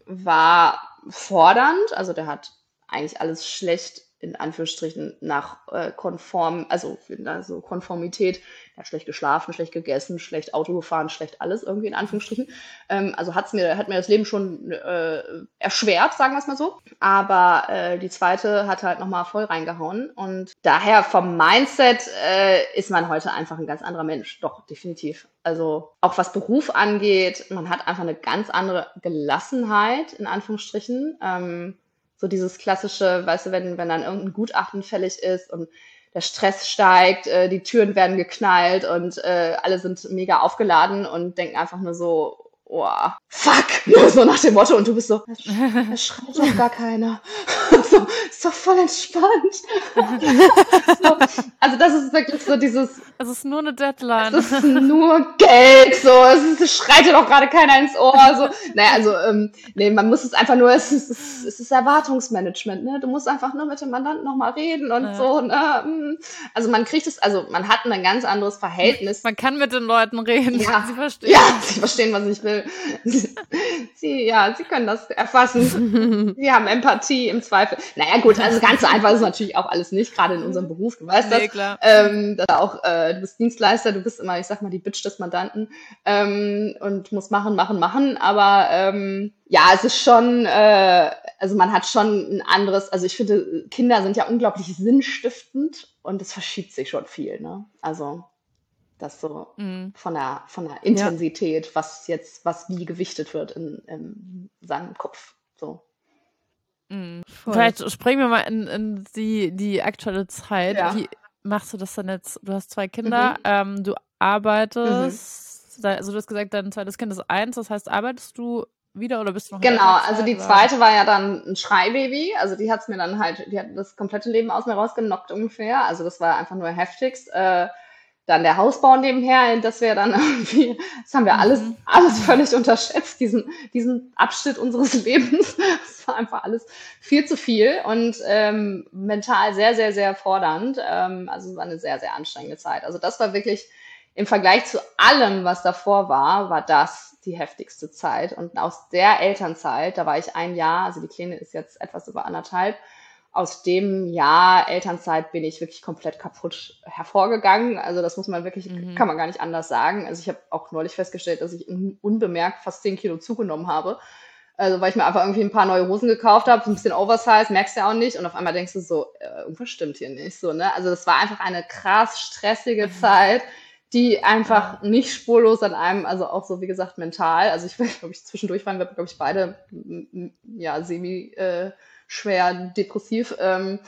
war fordernd, also der hat eigentlich alles schlecht in Anführungsstrichen nach äh, konform, also, also Konformität, ja, schlecht geschlafen, schlecht gegessen, schlecht Auto gefahren, schlecht alles irgendwie in Anführungsstrichen. Ähm, also hat's mir, hat mir das Leben schon äh, erschwert, sagen wir es mal so. Aber äh, die zweite hat halt nochmal voll reingehauen. Und daher vom Mindset äh, ist man heute einfach ein ganz anderer Mensch. Doch, definitiv. Also auch was Beruf angeht, man hat einfach eine ganz andere Gelassenheit, in Anführungsstrichen. Ähm, so dieses klassische, weißt du, wenn, wenn dann irgendein Gutachten fällig ist und der Stress steigt, äh, die Türen werden geknallt und äh, alle sind mega aufgeladen und denken einfach nur so, oh, fuck, so nach dem Motto und du bist so, es [laughs] schreit doch gar keiner. [laughs] so, ist doch voll entspannt. [laughs] so, also das ist wirklich so dieses. Es ist nur eine Deadline. Es ist nur Geld, so, es, ist, es schreit dir doch gerade keiner ins Ohr. So. Naja, also, ähm, nee, man muss es einfach nur, es ist, es ist Erwartungsmanagement, ne? Du musst einfach nur mit dem Mandanten nochmal reden und ja. so, ne? Mm. Also man kriegt es, also man hat ein ganz anderes Verhältnis. Man kann mit den Leuten reden. Ja, sie verstehen. Ja, sie verstehen, was ich will. [laughs] sie, ja, sie können das erfassen. [laughs] sie haben Empathie im Zweifel. Naja, gut, also ganz so einfach ist natürlich auch alles nicht, gerade in unserem Beruf, du weißt nee, das. Klar. Ähm, das auch, äh, du bist Dienstleister, du bist immer, ich sag mal, die Bitch des Mandanten ähm, und musst machen, machen, machen. Aber ähm, ja, es ist schon, äh, also man hat schon ein anderes, also ich finde, Kinder sind ja unglaublich sinnstiftend und es verschiebt sich schon viel, ne? Also das so mhm. von der von der Intensität, ja. was jetzt, was wie gewichtet wird in, in seinem Kopf. So. Mhm. Vielleicht springen wir mal in, in die, die aktuelle Zeit. Ja. Wie machst du das denn jetzt? Du hast zwei Kinder, mhm. ähm, du arbeitest, mhm. also du hast gesagt, dein zweites Kind ist eins, das heißt, arbeitest du wieder oder bist du noch Genau, also die zweite war ja dann ein Schreibaby, also die hat es mir dann halt, die hat das komplette Leben aus mir rausgenockt ungefähr, also das war einfach nur heftigst. Äh, dann der Hausbau nebenher, das wäre dann [laughs] irgendwie, das haben wir alles, mhm. alles völlig unterschätzt, diesen, diesen Abschnitt unseres [laughs] Lebens. Das war einfach alles viel zu viel und ähm, mental sehr, sehr, sehr fordernd. Ähm, also es war eine sehr, sehr anstrengende Zeit. Also das war wirklich im Vergleich zu allem, was davor war, war das die heftigste Zeit. Und aus der Elternzeit, da war ich ein Jahr, also die Kleine ist jetzt etwas über anderthalb, aus dem Jahr Elternzeit bin ich wirklich komplett kaputt hervorgegangen. Also das muss man wirklich, mhm. kann man gar nicht anders sagen. Also ich habe auch neulich festgestellt, dass ich unbemerkt fast zehn Kilo zugenommen habe. Also weil ich mir einfach irgendwie ein paar neue Hosen gekauft habe, ein bisschen Oversize, merkst du ja auch nicht. Und auf einmal denkst du so, äh, irgendwas stimmt hier nicht. So, ne? Also das war einfach eine krass stressige mhm. [laughs] Zeit, die einfach nicht spurlos an einem, also auch so wie gesagt mental. Also ich [laughs] glaube ich zwischendurch waren wir glaube ich beide ja semi äh, schwer depressiv. Ähm,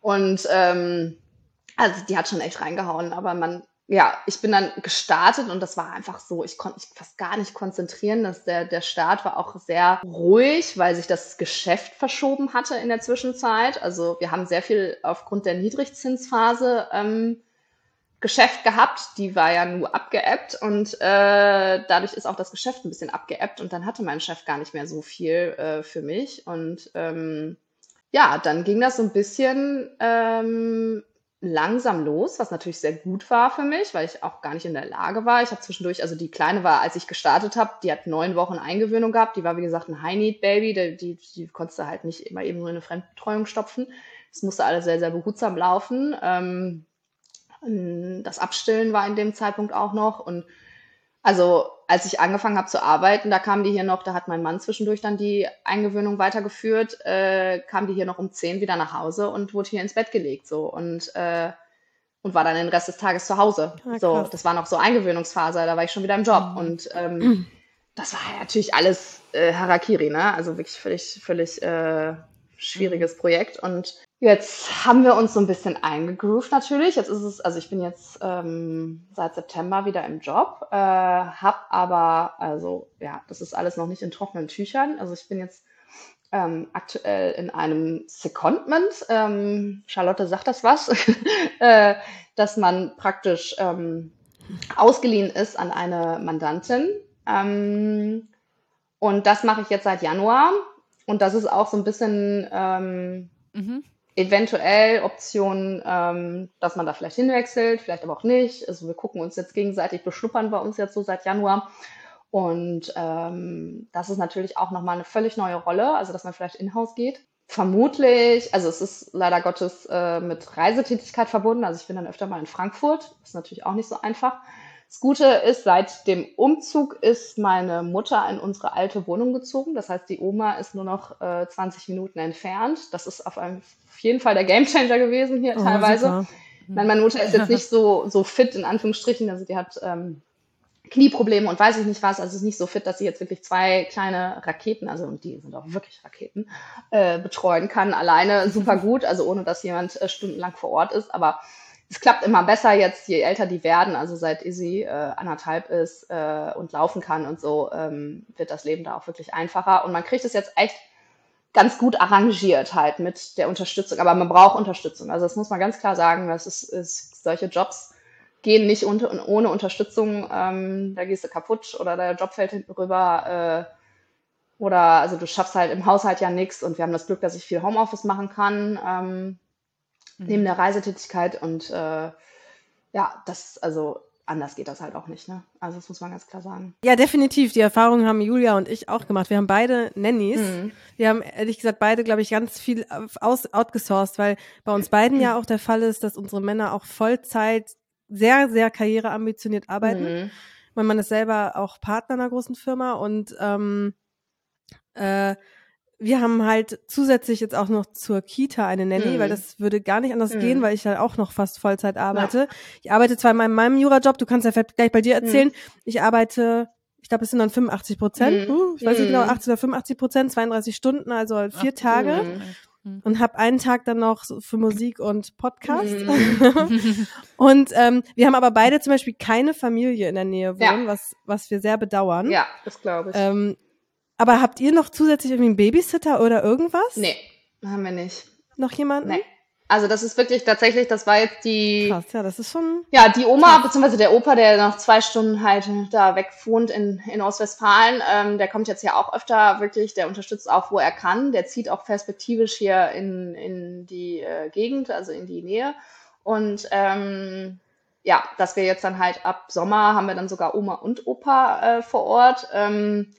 und ähm, also die hat schon echt reingehauen, aber man, ja, ich bin dann gestartet und das war einfach so, ich konnte mich fast gar nicht konzentrieren. dass der, der Start war auch sehr ruhig, weil sich das Geschäft verschoben hatte in der Zwischenzeit. Also wir haben sehr viel aufgrund der Niedrigzinsphase ähm, Geschäft gehabt, die war ja nur abgeebbt und äh, dadurch ist auch das Geschäft ein bisschen abgeebbt und dann hatte mein Chef gar nicht mehr so viel äh, für mich und ähm, ja, dann ging das so ein bisschen ähm, langsam los, was natürlich sehr gut war für mich, weil ich auch gar nicht in der Lage war. Ich habe zwischendurch, also die Kleine war, als ich gestartet habe, die hat neun Wochen Eingewöhnung gehabt. Die war, wie gesagt, ein High-Need-Baby. Die, die, die konntest du halt nicht immer eben nur in eine Fremdbetreuung stopfen. Das musste alles sehr, sehr behutsam laufen. Ähm, das Abstillen war in dem Zeitpunkt auch noch. Und also als ich angefangen habe zu arbeiten, da kam die hier noch, da hat mein Mann zwischendurch dann die Eingewöhnung weitergeführt, äh, kam die hier noch um zehn wieder nach Hause und wurde hier ins Bett gelegt so und äh, und war dann den Rest des Tages zu Hause. Ja, ah, so, das war noch so Eingewöhnungsphase, da war ich schon wieder im Job mhm. und ähm, das war natürlich alles äh, Harakiri, ne? Also wirklich völlig völlig äh, schwieriges Projekt und Jetzt haben wir uns so ein bisschen eingegroovt natürlich. Jetzt ist es, also ich bin jetzt ähm, seit September wieder im Job, äh, hab aber, also ja, das ist alles noch nicht in trockenen Tüchern. Also ich bin jetzt ähm, aktuell in einem Secondment. Ähm, Charlotte sagt das was, [laughs] äh, dass man praktisch ähm, ausgeliehen ist an eine Mandantin. Ähm, und das mache ich jetzt seit Januar. Und das ist auch so ein bisschen ähm, mhm eventuell Optionen, ähm, dass man da vielleicht hinwechselt, vielleicht aber auch nicht. Also wir gucken uns jetzt gegenseitig beschnuppern bei uns jetzt so seit Januar. Und ähm, das ist natürlich auch nochmal eine völlig neue Rolle, also dass man vielleicht in-house geht. Vermutlich, also es ist leider Gottes äh, mit Reisetätigkeit verbunden. Also ich bin dann öfter mal in Frankfurt. Das ist natürlich auch nicht so einfach. Das Gute ist, seit dem Umzug ist meine Mutter in unsere alte Wohnung gezogen. Das heißt, die Oma ist nur noch äh, 20 Minuten entfernt. Das ist auf, einem, auf jeden Fall der Gamechanger gewesen hier oh, teilweise. Meine, meine Mutter ist jetzt [laughs] nicht so, so fit, in Anführungsstrichen. Also die hat ähm, Knieprobleme und weiß ich nicht was. Also ist nicht so fit, dass sie jetzt wirklich zwei kleine Raketen, also und die sind auch wirklich Raketen, äh, betreuen kann. Alleine super [laughs] gut, also ohne dass jemand äh, stundenlang vor Ort ist. Aber es klappt immer besser jetzt, je älter die werden. Also seit Izzy äh, anderthalb ist äh, und laufen kann und so, ähm, wird das Leben da auch wirklich einfacher. Und man kriegt es jetzt echt ganz gut arrangiert halt mit der Unterstützung. Aber man braucht Unterstützung. Also das muss man ganz klar sagen. Das ist, ist solche Jobs gehen nicht unter, ohne Unterstützung. Ähm, da gehst du kaputt oder der Job fällt hinten rüber. Äh, oder also du schaffst halt im Haushalt ja nichts. Und wir haben das Glück, dass ich viel Homeoffice machen kann. Ähm, mhm. neben der Reisetätigkeit. Und äh, ja, das, also anders geht das halt auch nicht, ne? Also das muss man ganz klar sagen. Ja, definitiv. Die Erfahrung haben Julia und ich auch gemacht. Wir haben beide Nannies. Mhm. Wir haben ehrlich gesagt beide, glaube ich, ganz viel aus, outgesourced, weil bei uns beiden ja auch der Fall ist, dass unsere Männer auch Vollzeit sehr, sehr karriereambitioniert arbeiten. Mhm. Mein Mann ist selber auch Partner einer großen Firma und ähm, äh, wir haben halt zusätzlich jetzt auch noch zur Kita eine Nanny, mhm. weil das würde gar nicht anders mhm. gehen, weil ich halt auch noch fast Vollzeit arbeite. Ja. Ich arbeite zwar in meinem, meinem Jurajob, du kannst ja vielleicht gleich bei dir erzählen, mhm. ich arbeite, ich glaube, es sind dann 85 Prozent, mhm. uh, ich weiß nicht genau, 80 oder 85 Prozent, 32 Stunden, also halt vier Ach, Tage. Mhm. Und habe einen Tag dann noch für Musik und Podcast. Mhm. [laughs] und ähm, wir haben aber beide zum Beispiel keine Familie in der Nähe wohnen, ja. was, was wir sehr bedauern. Ja, das glaube ich. Ähm, aber habt ihr noch zusätzlich irgendwie einen Babysitter oder irgendwas? Nee, haben wir nicht. Noch jemanden? Nee. Also das ist wirklich tatsächlich, das war jetzt die. Krass, ja, das ist schon. Ja, die Oma, krass. beziehungsweise der Opa, der noch zwei Stunden halt da weg wohnt in, in Ostwestfalen, ähm, der kommt jetzt ja auch öfter wirklich, der unterstützt auch, wo er kann. Der zieht auch perspektivisch hier in, in die äh, Gegend, also in die Nähe. Und ähm, ja, dass wir jetzt dann halt ab Sommer haben wir dann sogar Oma und Opa äh, vor Ort. Ähm,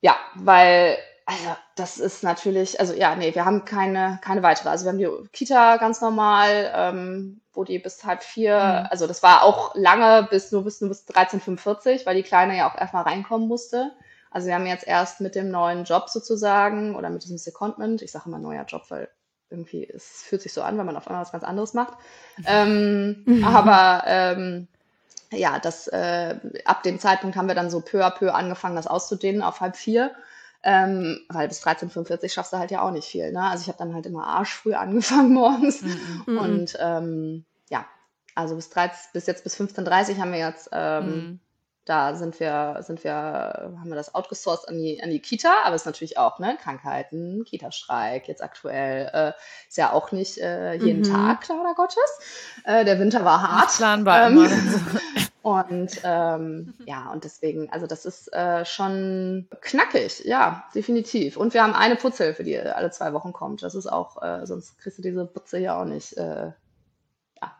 ja, weil also das ist natürlich, also ja, nee, wir haben keine, keine weitere. Also wir haben die Kita ganz normal, ähm, wo die bis halb vier, mhm. also das war auch lange bis nur bis nur bis 13.45, weil die Kleine ja auch erstmal reinkommen musste. Also wir haben jetzt erst mit dem neuen Job sozusagen oder mit diesem Secondment, ich sage immer neuer Job, weil irgendwie es fühlt sich so an, wenn man auf einmal was ganz anderes macht. Ähm, mhm. [laughs] Aber ähm, ja, das äh, ab dem Zeitpunkt haben wir dann so peu à peu angefangen, das auszudehnen auf halb vier. Ähm, weil bis 13.45 schaffst du halt ja auch nicht viel. Ne? Also ich habe dann halt immer arschfrüh [laughs] angefangen morgens. Mhm. Und ähm, ja, also bis, 13, bis jetzt bis 15.30 haben wir jetzt ähm, mhm. Da sind wir, sind wir, haben wir das outgesourced an die, an die Kita, aber es ist natürlich auch, ne, Krankheiten, Kita-Streik, jetzt aktuell, äh, ist ja auch nicht äh, jeden mhm. Tag, leider Gottes. Äh, der Winter war hart. Planbar ähm, [laughs] [laughs] und ähm, ja, und deswegen, also das ist äh, schon knackig, ja, definitiv. Und wir haben eine Putzhilfe, die alle zwei Wochen kommt. Das ist auch, äh, sonst kriegst du diese Putze hier auch nicht äh, ja,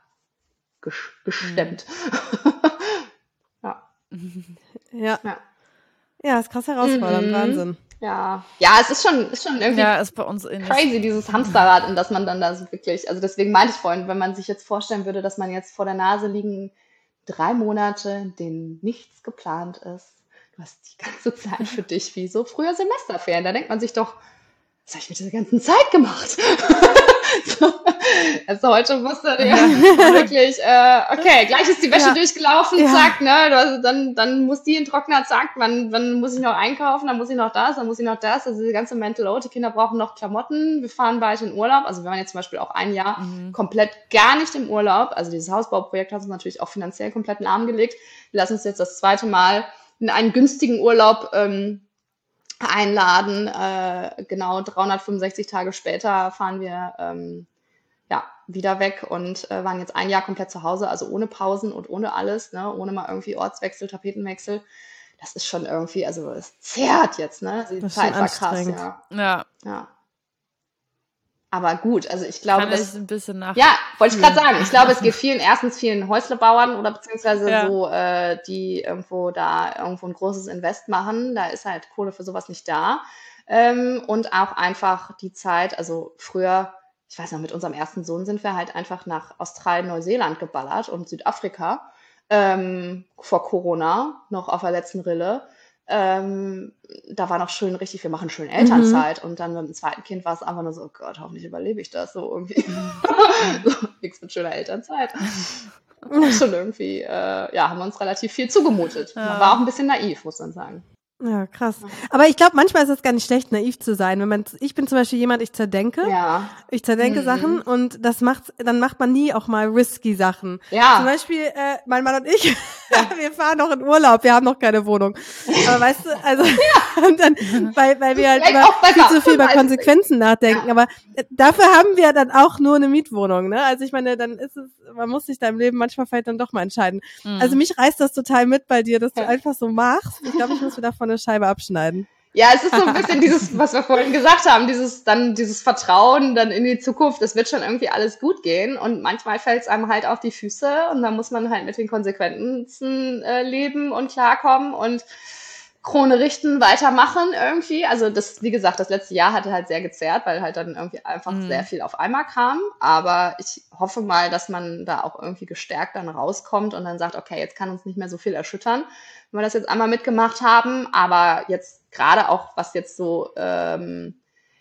gestemmt. Mhm. [laughs] Ja. ja. Ja, ist krass herausfordernd, mhm. Wahnsinn. Ja, ja, es ist schon, ist schon irgendwie ja, ist bei uns crazy, dieses Hamsterrad, in das man dann da so wirklich, also deswegen meinte ich vorhin, wenn man sich jetzt vorstellen würde, dass man jetzt vor der Nase liegen drei Monate, in denen nichts geplant ist, du hast die ganze Zeit für dich wie so früher Semesterferien, da denkt man sich doch, was habe ich mit dieser ganzen Zeit gemacht? [laughs] also heute musste ja. wirklich, äh, okay, gleich ist die Wäsche ja. durchgelaufen, ja. zack, ne, also dann, dann muss die in Trockner, zack, wann, wann muss ich noch einkaufen, dann muss ich noch das, dann muss ich noch das, also die ganze Mental Load, die Kinder brauchen noch Klamotten, wir fahren bald in Urlaub, also wir waren jetzt zum Beispiel auch ein Jahr mhm. komplett gar nicht im Urlaub, also dieses Hausbauprojekt hat uns natürlich auch finanziell komplett lahmgelegt, wir lassen uns jetzt das zweite Mal in einen günstigen Urlaub ähm, einladen. Äh, genau 365 Tage später fahren wir ähm, ja, wieder weg und äh, waren jetzt ein Jahr komplett zu Hause, also ohne Pausen und ohne alles, ne? ohne mal irgendwie Ortswechsel, Tapetenwechsel. Das ist schon irgendwie, also es zerrt jetzt, ne? Die das Zeit war krass, ja. Ja. ja. Aber gut, also ich glaube, Kann das, ein bisschen nach ja, wollte ich gerade sagen. Ich glaube, es geht vielen, erstens vielen Häuslebauern oder beziehungsweise ja. so, äh, die irgendwo da irgendwo ein großes Invest machen. Da ist halt Kohle für sowas nicht da. Ähm, und auch einfach die Zeit, also früher, ich weiß noch, mit unserem ersten Sohn sind wir halt einfach nach Australien, Neuseeland geballert und Südafrika ähm, vor Corona, noch auf der letzten Rille ähm, da war noch schön richtig, wir machen schön Elternzeit. Mhm. Und dann mit dem zweiten Kind war es einfach nur so, oh Gott, hoffentlich überlebe ich das so irgendwie. [laughs] so, nichts mit schöner Elternzeit. [laughs] schon irgendwie, äh, ja, haben wir uns relativ viel zugemutet. Man war auch ein bisschen naiv, muss man sagen. Ja, krass. Aber ich glaube, manchmal ist es gar nicht schlecht, naiv zu sein. Wenn man, ich bin zum Beispiel jemand, ich zerdenke. Ja. Ich zerdenke mhm. Sachen und das macht, dann macht man nie auch mal risky Sachen. Ja. Zum Beispiel, äh, mein Mann und ich, ja. [laughs] wir fahren noch in Urlaub, wir haben noch keine Wohnung. Aber weißt du, also, [laughs] ja. [laughs] und dann, weil, weil wir halt immer viel zu viel über Konsequenzen nachdenken. Aber äh, dafür haben wir dann auch nur eine Mietwohnung, ne? Also ich meine, dann ist es, man muss sich da im Leben manchmal vielleicht dann doch mal entscheiden. Mhm. Also mich reißt das total mit bei dir, dass du einfach so machst. Ich glaube, ich muss mir davon eine Scheibe abschneiden. Ja, es ist so ein bisschen dieses, [laughs] was wir vorhin gesagt haben, dieses dann dieses Vertrauen dann in die Zukunft. Es wird schon irgendwie alles gut gehen und manchmal fällt es einem halt auf die Füße und dann muss man halt mit den Konsequenzen äh, leben und klarkommen und Krone richten, weitermachen irgendwie. Also das, wie gesagt, das letzte Jahr hatte halt sehr gezerrt, weil halt dann irgendwie einfach mhm. sehr viel auf einmal kam. Aber ich hoffe mal, dass man da auch irgendwie gestärkt dann rauskommt und dann sagt, okay, jetzt kann uns nicht mehr so viel erschüttern wenn wir das jetzt einmal mitgemacht haben. Aber jetzt gerade auch, was jetzt so ähm,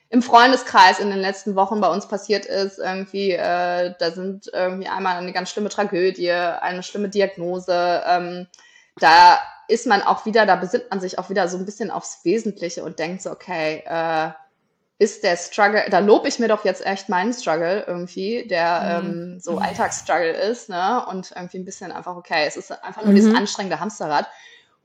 im Freundeskreis in den letzten Wochen bei uns passiert ist, irgendwie, äh, da sind irgendwie einmal eine ganz schlimme Tragödie, eine schlimme Diagnose. Ähm, da ist man auch wieder, da besinnt man sich auch wieder so ein bisschen aufs Wesentliche und denkt so, okay, äh, ist der Struggle, da lobe ich mir doch jetzt echt meinen Struggle irgendwie, der mhm. ähm, so Alltagsstruggle ist, ne? Und irgendwie ein bisschen einfach, okay, es ist einfach nur mhm. dieses anstrengende Hamsterrad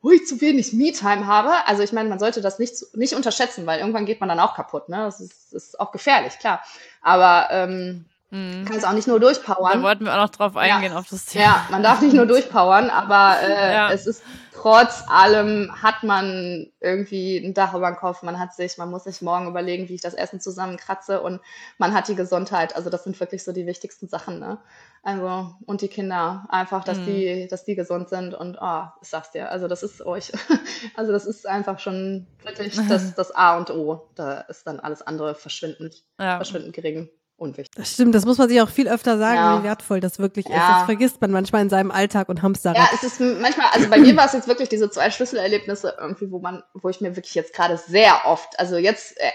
wo ich zu wenig Me-Time habe. Also ich meine, man sollte das nicht, nicht unterschätzen, weil irgendwann geht man dann auch kaputt. Ne? Das ist, ist auch gefährlich, klar. Aber ähm, mhm. kann es auch nicht nur durchpowern. Da wollten wir auch noch drauf eingehen, ja. auf das Thema. Ja, man darf nicht nur durchpowern, aber äh, [laughs] ja. es ist trotz allem hat man irgendwie ein Dach über dem Kopf, man hat sich, man muss sich morgen überlegen, wie ich das Essen zusammenkratze und man hat die Gesundheit. Also das sind wirklich so die wichtigsten Sachen, ne? Also, und die Kinder, einfach, dass mhm. die, dass die gesund sind und oh, ich sag's dir, also das ist euch, [laughs] also das ist einfach schon wirklich [laughs] das, das A und O. Da ist dann alles andere verschwindend, ja. verschwindend gering unwichtig. Das stimmt, das muss man sich auch viel öfter sagen, ja. wie wertvoll das wirklich ja. ist. Das vergisst man manchmal in seinem Alltag und Hamsterrad. Ja, es ist manchmal, also bei mir war es jetzt wirklich diese zwei Schlüsselerlebnisse irgendwie, wo man, wo ich mir wirklich jetzt gerade sehr oft, also jetzt er,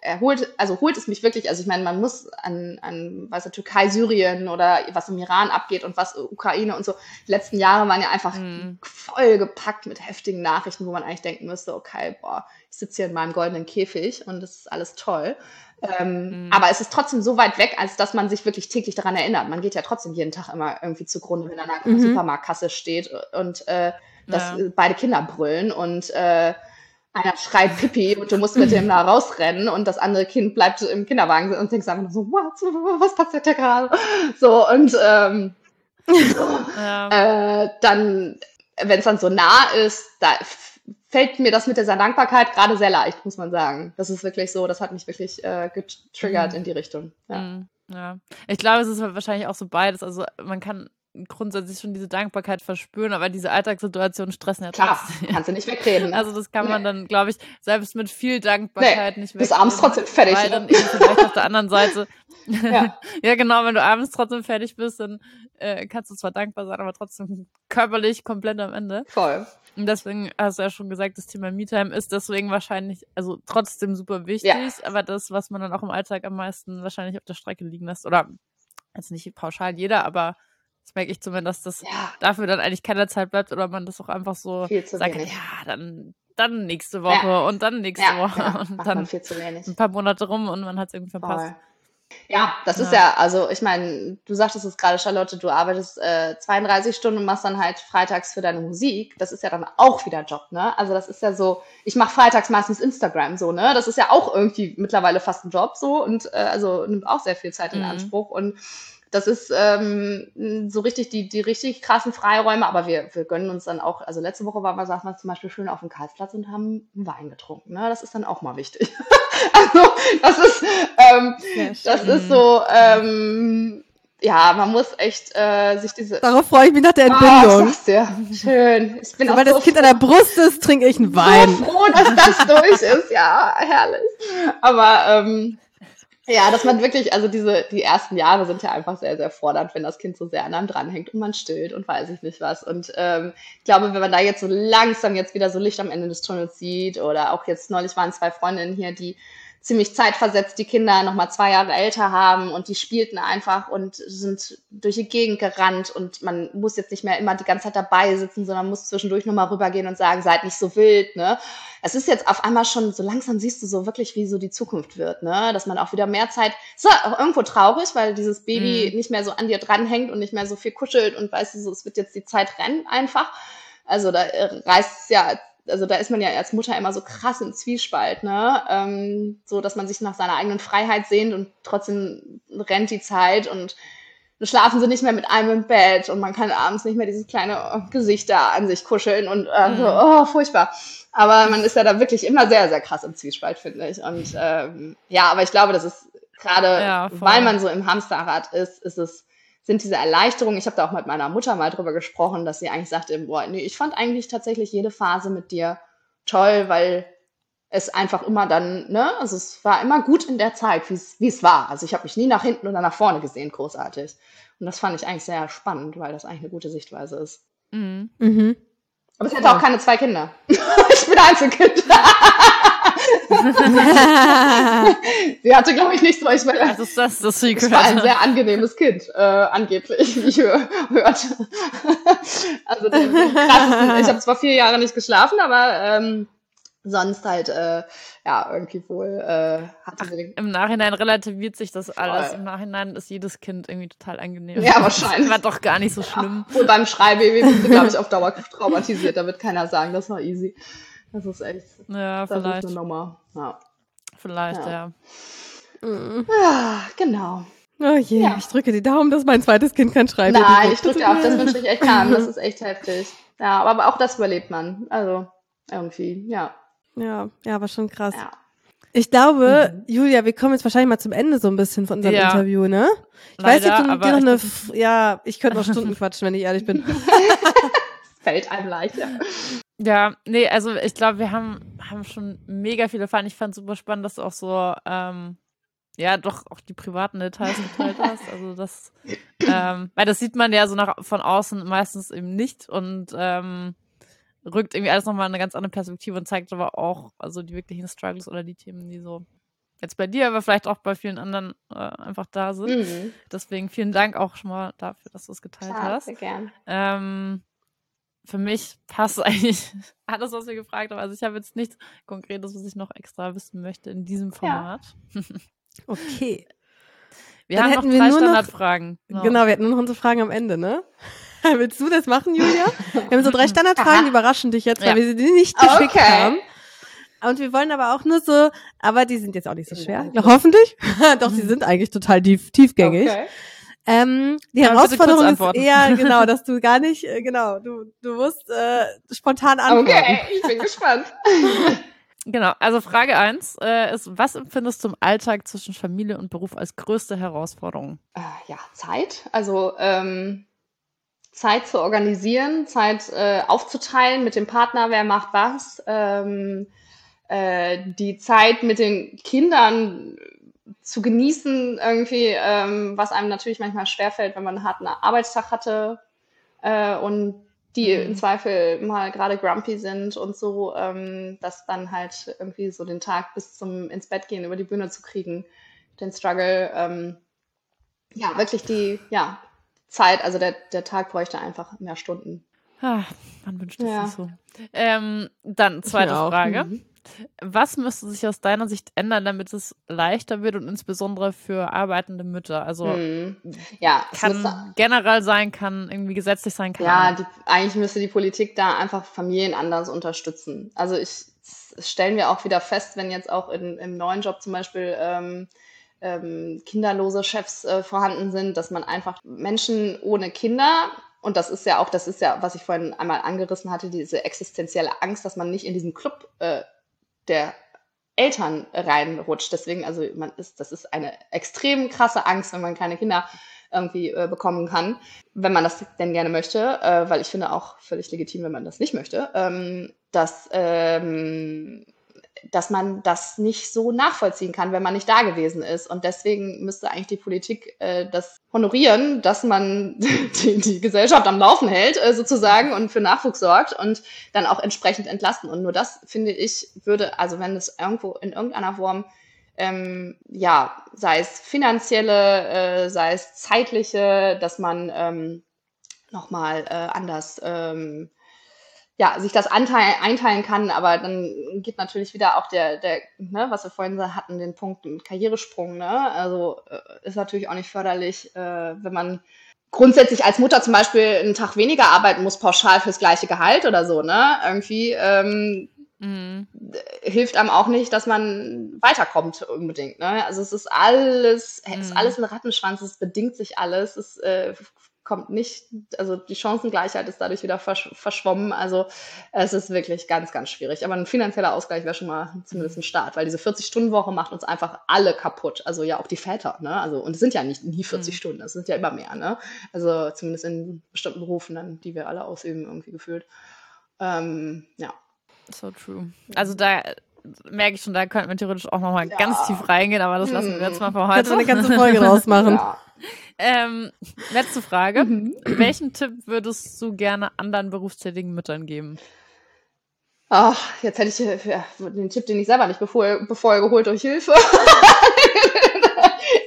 erholt, also holt es mich wirklich, also ich meine, man muss an, an was der Türkei, Syrien oder was im Iran abgeht und was Ukraine und so. Die letzten Jahre waren ja einfach mhm. voll gepackt mit heftigen Nachrichten, wo man eigentlich denken müsste, okay, boah, ich sitze hier in meinem goldenen Käfig und das ist alles toll. Ähm, mhm. Aber es ist trotzdem so weit weg, als dass man sich wirklich täglich daran erinnert. Man geht ja trotzdem jeden Tag immer irgendwie zugrunde, wenn er an einer mhm. Supermarktkasse steht und äh, dass ja. beide Kinder brüllen und äh, einer schreit Pipi und du musst mit dem da rausrennen und das andere Kind bleibt im Kinderwagen und denkst einfach nur so, what, was passiert da gerade? So und ähm, [laughs] so, ja. äh, dann, wenn es dann so nah ist, da fällt mir das mit dieser Dankbarkeit gerade sehr leicht, muss man sagen. Das ist wirklich so, das hat mich wirklich äh, getriggert mhm. in die Richtung. Ja. Mhm. ja. Ich glaube, es ist wahrscheinlich auch so beides. Also man kann grundsätzlich schon diese Dankbarkeit verspüren, aber diese Alltagssituationen stressen ja Klar, trotzdem. kannst du nicht wegreden. [laughs] Also das kann man nee. dann, glaube ich, selbst mit viel Dankbarkeit nee, nicht wegreden. Bis abends trotzdem fertig. Weil dann eben vielleicht auf der anderen Seite, ja. [laughs] ja genau, wenn du abends trotzdem fertig bist, dann äh, kannst du zwar dankbar sein, aber trotzdem körperlich komplett am Ende. Voll. Und deswegen hast du ja schon gesagt, das Thema Me-Time ist deswegen wahrscheinlich, also trotzdem super wichtig, ja. aber das, was man dann auch im Alltag am meisten wahrscheinlich auf der Strecke liegen lässt, oder jetzt nicht pauschal jeder, aber das merke ich zumindest, dass ja. dafür dann eigentlich keine Zeit bleibt oder man das auch einfach so sagt, wenig. ja, dann, dann nächste Woche ja. und dann nächste ja, Woche [laughs] und dann ein paar Monate rum und man hat es irgendwie verpasst. Voll. Ja, das ist ja, also ich meine, du sagtest es gerade, Charlotte, du arbeitest äh, 32 Stunden und machst dann halt freitags für deine Musik. Das ist ja dann auch wieder Job, ne? Also das ist ja so, ich mache freitags meistens Instagram so, ne? Das ist ja auch irgendwie mittlerweile fast ein Job so und äh, also nimmt auch sehr viel Zeit in mhm. Anspruch und das ist ähm, so richtig die, die richtig krassen Freiräume, aber wir, wir gönnen uns dann auch, also letzte Woche waren wir, saßen wir zum Beispiel schön auf dem Karlsplatz und haben Wein getrunken. Ne? Das ist dann auch mal wichtig. [laughs] also das ist, ähm, das ist so, ähm, ja, man muss echt äh, sich diese. Darauf freue ich mich nach der Entbindung. Oh, dir. Schön. Ich bin so, weil so das Kind froh. an der Brust ist, trinke ich einen Wein. So froh, dass das durch ist. Ja, herrlich. Aber ähm, ja, dass man wirklich, also diese, die ersten Jahre sind ja einfach sehr, sehr fordernd, wenn das Kind so sehr an einem dranhängt und man stillt und weiß ich nicht was. Und ähm, ich glaube, wenn man da jetzt so langsam jetzt wieder so Licht am Ende des Tunnels sieht oder auch jetzt neulich waren zwei Freundinnen hier, die ziemlich zeitversetzt die Kinder noch mal zwei Jahre älter haben und die spielten einfach und sind durch die Gegend gerannt und man muss jetzt nicht mehr immer die ganze Zeit dabei sitzen, sondern muss zwischendurch noch mal rübergehen und sagen, seid nicht so wild, ne? Es ist jetzt auf einmal schon so langsam siehst du so wirklich, wie so die Zukunft wird, ne? Dass man auch wieder mehr Zeit, ist auch irgendwo traurig, weil dieses Baby mhm. nicht mehr so an dir dranhängt und nicht mehr so viel kuschelt und weißt du so, es wird jetzt die Zeit rennen einfach. Also da reißt ja also da ist man ja als Mutter immer so krass im Zwiespalt, ne? Ähm, so, dass man sich nach seiner eigenen Freiheit sehnt und trotzdem rennt die Zeit und dann schlafen sie nicht mehr mit einem im Bett und man kann abends nicht mehr dieses kleine Gesicht da an sich kuscheln und äh, mhm. so, oh, furchtbar. Aber man ist ja da wirklich immer sehr, sehr krass im Zwiespalt, finde ich. Und ähm, ja, aber ich glaube, das ist gerade, ja, weil man so im Hamsterrad ist, ist es sind diese Erleichterungen. Ich habe da auch mit meiner Mutter mal drüber gesprochen, dass sie eigentlich sagte, boah, nee, ich fand eigentlich tatsächlich jede Phase mit dir toll, weil es einfach immer dann, ne, also es war immer gut in der Zeit, wie es war. Also ich habe mich nie nach hinten oder nach vorne gesehen, großartig. Und das fand ich eigentlich sehr spannend, weil das eigentlich eine gute Sichtweise ist. Mhm. Mhm. Aber ich hatte auch keine zwei Kinder. [laughs] ich bin Einzelkind. [laughs] Sie hatte, glaube ich, nicht so. Ich meine, das ist das, das Secret. war ein sehr angenehmes Kind, äh, angeblich, wie ich hör, hörte. also ich habe zwar vier Jahre nicht geschlafen, aber ähm, sonst halt, äh, ja, irgendwie wohl äh, hatte sie den Im Nachhinein relativiert sich das alles. Voll. Im Nachhinein ist jedes Kind irgendwie total angenehm. Ja, wahrscheinlich. Das war doch gar nicht so schlimm. Ja, und beim Schreibaby bist du, glaube ich, auf Dauer traumatisiert. Da wird keiner sagen, das war easy. Das ist echt. Ja, das vielleicht. ist eine Nummer. Ja. Vielleicht, ja. Ja, mhm. ja genau. Oh je, ja. ich drücke die Daumen, dass mein zweites Kind kann schreiben. Nein, ich drücke auch, das wünsche ich echt haben. Das ist echt heftig. Ja, aber auch das überlebt man. Also irgendwie, ja. Ja, ja, war schon krass. Ja. Ich glaube, mhm. Julia, wir kommen jetzt wahrscheinlich mal zum Ende so ein bisschen von unserem ja. Interview, ne? Ich Leider, weiß du dir noch eine, F ja, ich könnte noch Stunden quatschen, wenn ich ehrlich bin. [laughs] Fällt einem leicht, [laughs] ja. Nee, also ich glaube, wir haben, haben schon mega viele Fallen. Ich fand es super spannend, dass du auch so, ähm, ja, doch auch die privaten Details geteilt [laughs] hast. Also das, ähm, weil das sieht man ja so nach, von außen meistens eben nicht und ähm, rückt irgendwie alles nochmal in eine ganz andere Perspektive und zeigt aber auch, also die wirklichen Struggles oder die Themen, die so jetzt bei dir, aber vielleicht auch bei vielen anderen äh, einfach da sind. Mhm. Deswegen vielen Dank auch schon mal dafür, dass du es geteilt Klar, hast. Sehr gern. Ähm, für mich passt [laughs] eigentlich alles, was wir gefragt haben. Also ich habe jetzt nichts Konkretes, was ich noch extra wissen möchte in diesem Format. Ja. [laughs] okay. Wir Dann haben noch drei Standardfragen. Genau. genau, wir hätten nur noch unsere Fragen am Ende, ne? [laughs] Willst du das machen, Julia? Wir haben so drei Standardfragen, die überraschen dich jetzt, weil ja. wir sie nicht geschickt okay. haben. Und wir wollen aber auch nur so, aber die sind jetzt auch nicht so schwer. Ja, hoffentlich. Doch, sie sind eigentlich total tief, tiefgängig. Okay. Ähm, die ja, Herausforderung ist eher, [laughs] genau, dass du gar nicht, äh, genau, du, du musst äh, spontan antworten. Okay, ich bin gespannt. [laughs] Genau, also Frage eins äh, ist, was empfindest du im Alltag zwischen Familie und Beruf als größte Herausforderung? Äh, ja, Zeit. Also ähm, Zeit zu organisieren, Zeit äh, aufzuteilen mit dem Partner, wer macht was. Ähm, äh, die Zeit mit den Kindern zu genießen, irgendwie, ähm, was einem natürlich manchmal schwerfällt, wenn man einen harten Arbeitstag hatte äh, und die mhm. im Zweifel mal gerade grumpy sind und so, ähm, das dann halt irgendwie so den Tag bis zum ins Bett gehen über die Bühne zu kriegen, den Struggle, ähm, ja, wirklich die, ja, Zeit, also der, der Tag bräuchte einfach mehr Stunden. Ah, man wünscht es ja. so. Ähm, dann zweite Frage. Mhm. Was müsste sich aus deiner Sicht ändern, damit es leichter wird und insbesondere für arbeitende Mütter? Also hm. ja, kann generell sein, kann irgendwie gesetzlich sein, kann. Ja, die, eigentlich müsste die Politik da einfach Familien anders unterstützen. Also ich stellen wir auch wieder fest, wenn jetzt auch in, im neuen Job zum Beispiel ähm, ähm, kinderlose Chefs äh, vorhanden sind, dass man einfach Menschen ohne Kinder und das ist ja auch, das ist ja, was ich vorhin einmal angerissen hatte, diese existenzielle Angst, dass man nicht in diesen Club äh, der Eltern reinrutscht. Deswegen, also man ist, das ist eine extrem krasse Angst, wenn man keine Kinder irgendwie äh, bekommen kann, wenn man das denn gerne möchte, äh, weil ich finde auch völlig legitim, wenn man das nicht möchte, ähm, dass ähm, dass man das nicht so nachvollziehen kann, wenn man nicht da gewesen ist. Und deswegen müsste eigentlich die Politik äh, das honorieren, dass man [laughs] die, die Gesellschaft am Laufen hält, äh, sozusagen, und für Nachwuchs sorgt und dann auch entsprechend entlasten. Und nur das, finde ich, würde, also wenn es irgendwo in irgendeiner Form ähm, ja, sei es finanzielle, äh, sei es zeitliche, dass man ähm, nochmal äh, anders ähm, ja, sich das anteil, einteilen kann, aber dann geht natürlich wieder auch der, der ne, was wir vorhin hatten, den Punkt Karrieresprung. Ne? Also äh, ist natürlich auch nicht förderlich, äh, wenn man grundsätzlich als Mutter zum Beispiel einen Tag weniger arbeiten muss, pauschal fürs gleiche Gehalt oder so. Ne? Irgendwie ähm, mhm. hilft einem auch nicht, dass man weiterkommt unbedingt. Ne? Also es ist alles, mhm. ist alles ein Rattenschwanz, es bedingt sich alles, es äh, kommt nicht, also die Chancengleichheit ist dadurch wieder versch verschwommen. Also es ist wirklich ganz, ganz schwierig. Aber ein finanzieller Ausgleich wäre schon mal zumindest ein Start, weil diese 40-Stunden-Woche macht uns einfach alle kaputt. Also ja auch die Väter, ne? Also, und es sind ja nicht nie 40 mhm. Stunden, es sind ja immer mehr, ne? Also zumindest in bestimmten Berufen dann, die wir alle ausüben, irgendwie gefühlt. Ähm, ja. So true. Also da merke ich schon, da könnten wir theoretisch auch nochmal ja. ganz tief reingehen, aber das lassen wir jetzt mal für heute. Jetzt eine ganze Folge draus [laughs] machen. Ja. Ähm, letzte Frage. Mhm. Welchen Tipp würdest du gerne anderen berufstätigen Müttern geben? Ach, jetzt hätte ich ja, den Tipp, den ich selber nicht bevor, bevor geholt durch Hilfe. [laughs]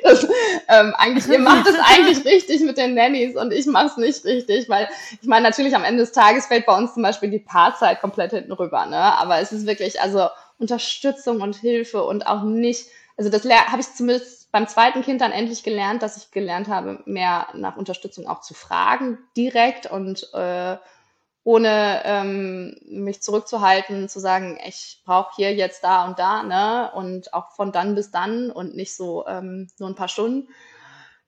das, ähm, eigentlich, ihr macht es eigentlich [laughs] richtig mit den Nannies und ich mache es nicht richtig, weil ich meine, natürlich am Ende des Tages fällt bei uns zum Beispiel die Paarzeit komplett hinten rüber, ne? Aber es ist wirklich, also Unterstützung und Hilfe und auch nicht, also das habe ich zumindest beim zweiten Kind dann endlich gelernt, dass ich gelernt habe, mehr nach Unterstützung auch zu fragen, direkt und äh, ohne ähm, mich zurückzuhalten, zu sagen, ich brauche hier jetzt da und da, ne? Und auch von dann bis dann und nicht so ähm, nur ein paar Stunden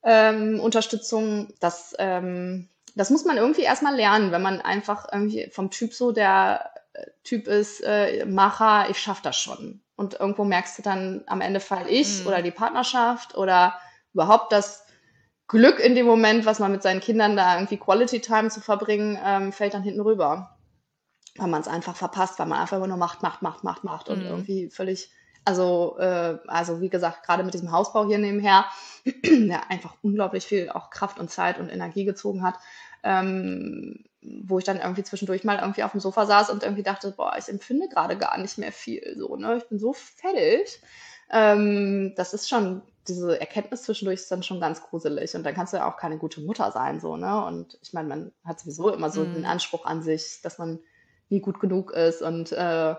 ähm, Unterstützung. Das ähm, das muss man irgendwie erstmal lernen, wenn man einfach irgendwie vom Typ so der äh, Typ ist, äh, Macher, ich schaff das schon. Und irgendwo merkst du dann, am Ende fall ich mhm. oder die Partnerschaft oder überhaupt das Glück in dem Moment, was man mit seinen Kindern da irgendwie Quality Time zu verbringen, ähm, fällt dann hinten rüber. Weil man es einfach verpasst, weil man einfach immer nur macht, macht, macht, macht, macht und mhm. irgendwie völlig, also, äh, also wie gesagt, gerade mit diesem Hausbau hier nebenher, [clears throat] der einfach unglaublich viel auch Kraft und Zeit und Energie gezogen hat, ähm, wo ich dann irgendwie zwischendurch mal irgendwie auf dem Sofa saß und irgendwie dachte, boah, ich empfinde gerade gar nicht mehr viel, so, ne, ich bin so fertig. Ähm, das ist schon diese Erkenntnis zwischendurch ist dann schon ganz gruselig und dann kannst du ja auch keine gute Mutter sein, so, ne? Und ich meine, man hat sowieso immer so mm. den Anspruch an sich, dass man nie gut genug ist und äh,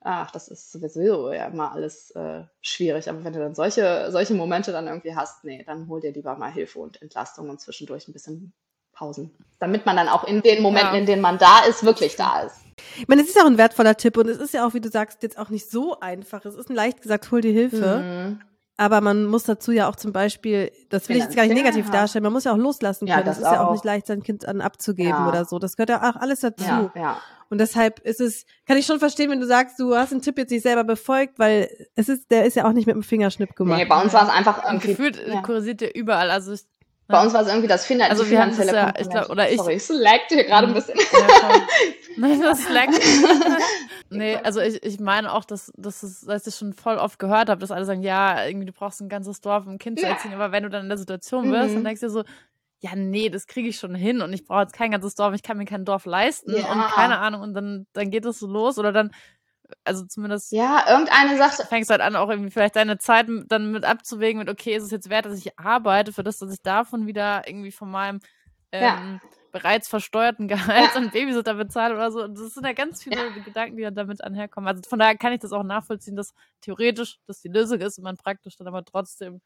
ach, das ist sowieso ja immer alles äh, schwierig. Aber wenn du dann solche, solche Momente dann irgendwie hast, nee, dann hol dir lieber mal Hilfe und Entlastung und zwischendurch ein bisschen Pausen. Damit man dann auch in den Momenten, ja. in denen man da ist, wirklich da ist. Ich meine, es ist ja auch ein wertvoller Tipp und es ist ja auch, wie du sagst, jetzt auch nicht so einfach. Es ist leicht gesagt, hol dir Hilfe. Mhm. Aber man muss dazu ja auch zum Beispiel, das will ich jetzt gar nicht negativ darstellen, man muss ja auch loslassen können. Ja, das, das ist ja auch nicht leicht, sein Kind an abzugeben ja. oder so. Das gehört ja auch alles dazu. Ja, ja. Und deshalb ist es, kann ich schon verstehen, wenn du sagst, du hast einen Tipp jetzt nicht selber befolgt, weil es ist, der ist ja auch nicht mit dem Fingerschnipp gemacht. Nee, bei uns war es einfach irgendwie. Gefühlt ja. kursiert ja überall. Also ich, bei uns war es irgendwie das fin also die finanzielle ja, ich glaub, oder ich, Sorry, ich slagte hier gerade ein bisschen. Ja, [laughs] Nein, das [laughs] nee, also ich, ich meine auch, dass, dass, es, dass ich schon voll oft gehört habe, dass alle sagen, ja, irgendwie du brauchst ein ganzes Dorf, um ein Kind zu erziehen, aber wenn du dann in der Situation wirst, mhm. dann denkst du dir so, ja, nee, das kriege ich schon hin und ich brauche jetzt kein ganzes Dorf, ich kann mir kein Dorf leisten ja. und keine Ahnung und dann, dann geht es so los oder dann also zumindest. Ja, irgendeine Sache. Fängst halt an, auch irgendwie vielleicht deine Zeit dann mit abzuwägen, mit, okay, ist es jetzt wert, dass ich arbeite, für das, dass ich davon wieder irgendwie von meinem ähm, ja. bereits versteuerten [laughs] Gehalt ja. an Babysitter bezahle oder so. Und das sind ja ganz viele ja. Gedanken, die dann damit anherkommen. Also von daher kann ich das auch nachvollziehen, dass theoretisch das die Lösung ist und man praktisch dann aber trotzdem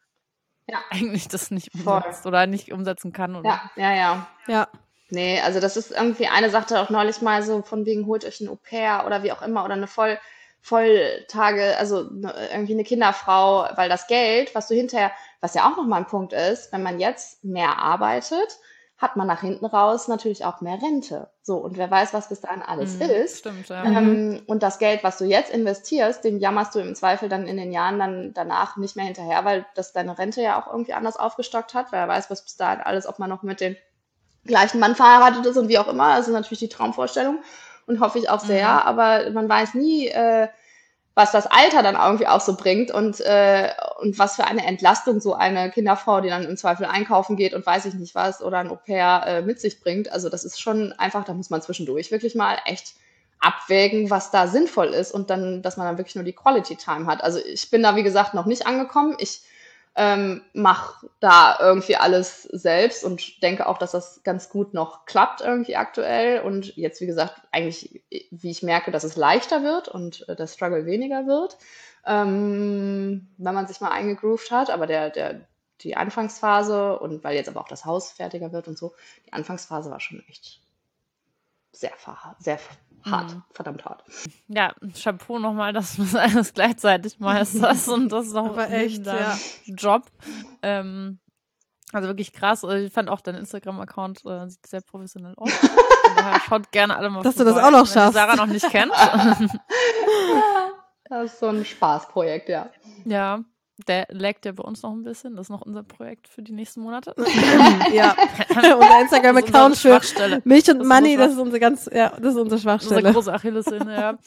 ja. eigentlich das nicht umsetzt Voll. oder nicht umsetzen kann. Oder? Ja, ja, ja. Ja. Nee, also das ist irgendwie eine Sache auch neulich mal so von wegen holt euch ein Au pair oder wie auch immer oder eine voll Volltage, also ne, irgendwie eine Kinderfrau, weil das Geld, was du hinterher, was ja auch nochmal ein Punkt ist, wenn man jetzt mehr arbeitet, hat man nach hinten raus natürlich auch mehr Rente. So, und wer weiß, was bis dahin alles mhm, ist. Stimmt, ja. Ähm, und das Geld, was du jetzt investierst, dem jammerst du im Zweifel dann in den Jahren dann danach nicht mehr hinterher, weil das deine Rente ja auch irgendwie anders aufgestockt hat, wer weiß, was bis dahin alles, ob man noch mit den gleichen Mann verheiratet ist und wie auch immer. Das ist natürlich die Traumvorstellung und hoffe ich auch sehr. Mhm. Aber man weiß nie, äh, was das Alter dann irgendwie auch so bringt und, äh, und was für eine Entlastung so eine Kinderfrau, die dann im Zweifel einkaufen geht und weiß ich nicht was oder ein Au-pair äh, mit sich bringt. Also das ist schon einfach, da muss man zwischendurch wirklich mal echt abwägen, was da sinnvoll ist und dann, dass man dann wirklich nur die Quality Time hat. Also ich bin da, wie gesagt, noch nicht angekommen. Ich ähm, mache da irgendwie alles selbst und denke auch, dass das ganz gut noch klappt irgendwie aktuell. Und jetzt, wie gesagt, eigentlich, wie ich merke, dass es leichter wird und äh, der Struggle weniger wird, ähm, wenn man sich mal eingegroovt hat. Aber der, der, die Anfangsphase und weil jetzt aber auch das Haus fertiger wird und so, die Anfangsphase war schon echt sehr, sehr hart, mhm. verdammt hart. Ja, Chapeau nochmal, dass du das [laughs] alles gleichzeitig meisterst und das ist auch echt ja. Job. Ähm, also wirklich krass. Also ich fand auch dein Instagram-Account äh, sieht sehr professionell aus. [laughs] schaut gerne alle mal Dass vorbei, du das auch noch schaffst. Sarah noch nicht kennt. [laughs] das ist so ein Spaßprojekt, ja. Ja, der laggt ja bei uns noch ein bisschen. Das ist noch unser Projekt für die nächsten Monate. [laughs] ja. [laughs] [laughs] unser Instagram-Account für Milch und das Money, das ist unsere ganz, ja, das ist unsere Schwachstelle. Unsere große Achillessehne, ja.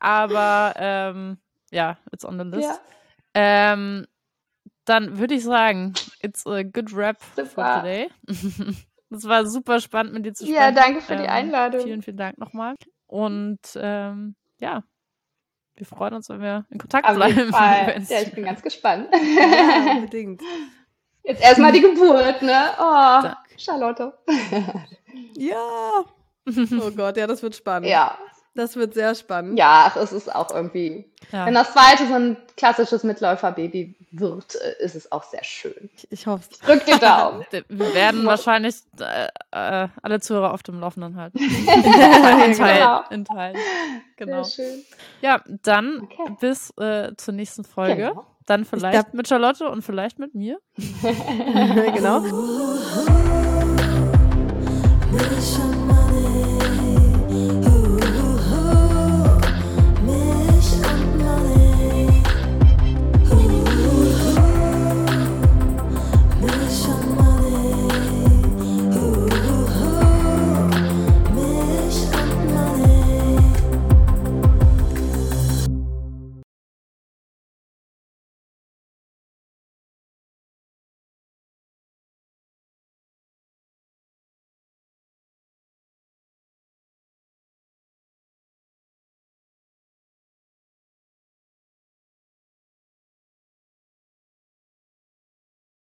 Aber ähm, ja, it's on the list. Ja. Ähm, dann würde ich sagen, it's a good rap super. for today. das war super spannend, mit dir zu sprechen. Ja, danke für die ähm, Einladung. Vielen, vielen Dank nochmal. Und ähm, ja, wir freuen uns, wenn wir in Kontakt Auf bleiben. Jeden [laughs] Fall. Ja, ich bin ganz gespannt. Ja, unbedingt. Jetzt erstmal die Geburt, ne? Oh, Dank. Charlotte. ja. [laughs] Oh Gott, ja, das wird spannend. Ja. Das wird sehr spannend. Ja, es ist auch irgendwie. Ja. Wenn das zweite so ein klassisches Mitläuferbaby wird, äh, ist es auch sehr schön. Ich hoffe es. Drück die Daumen. [laughs] Wir werden wahrscheinlich äh, äh, alle Zuhörer auf dem Laufenden halten. [laughs] in, Teil, genau. in Teil. Genau. Sehr schön. Ja, dann okay. bis äh, zur nächsten Folge. Genau. Dann vielleicht glaub, mit Charlotte und vielleicht mit mir. [laughs] genau.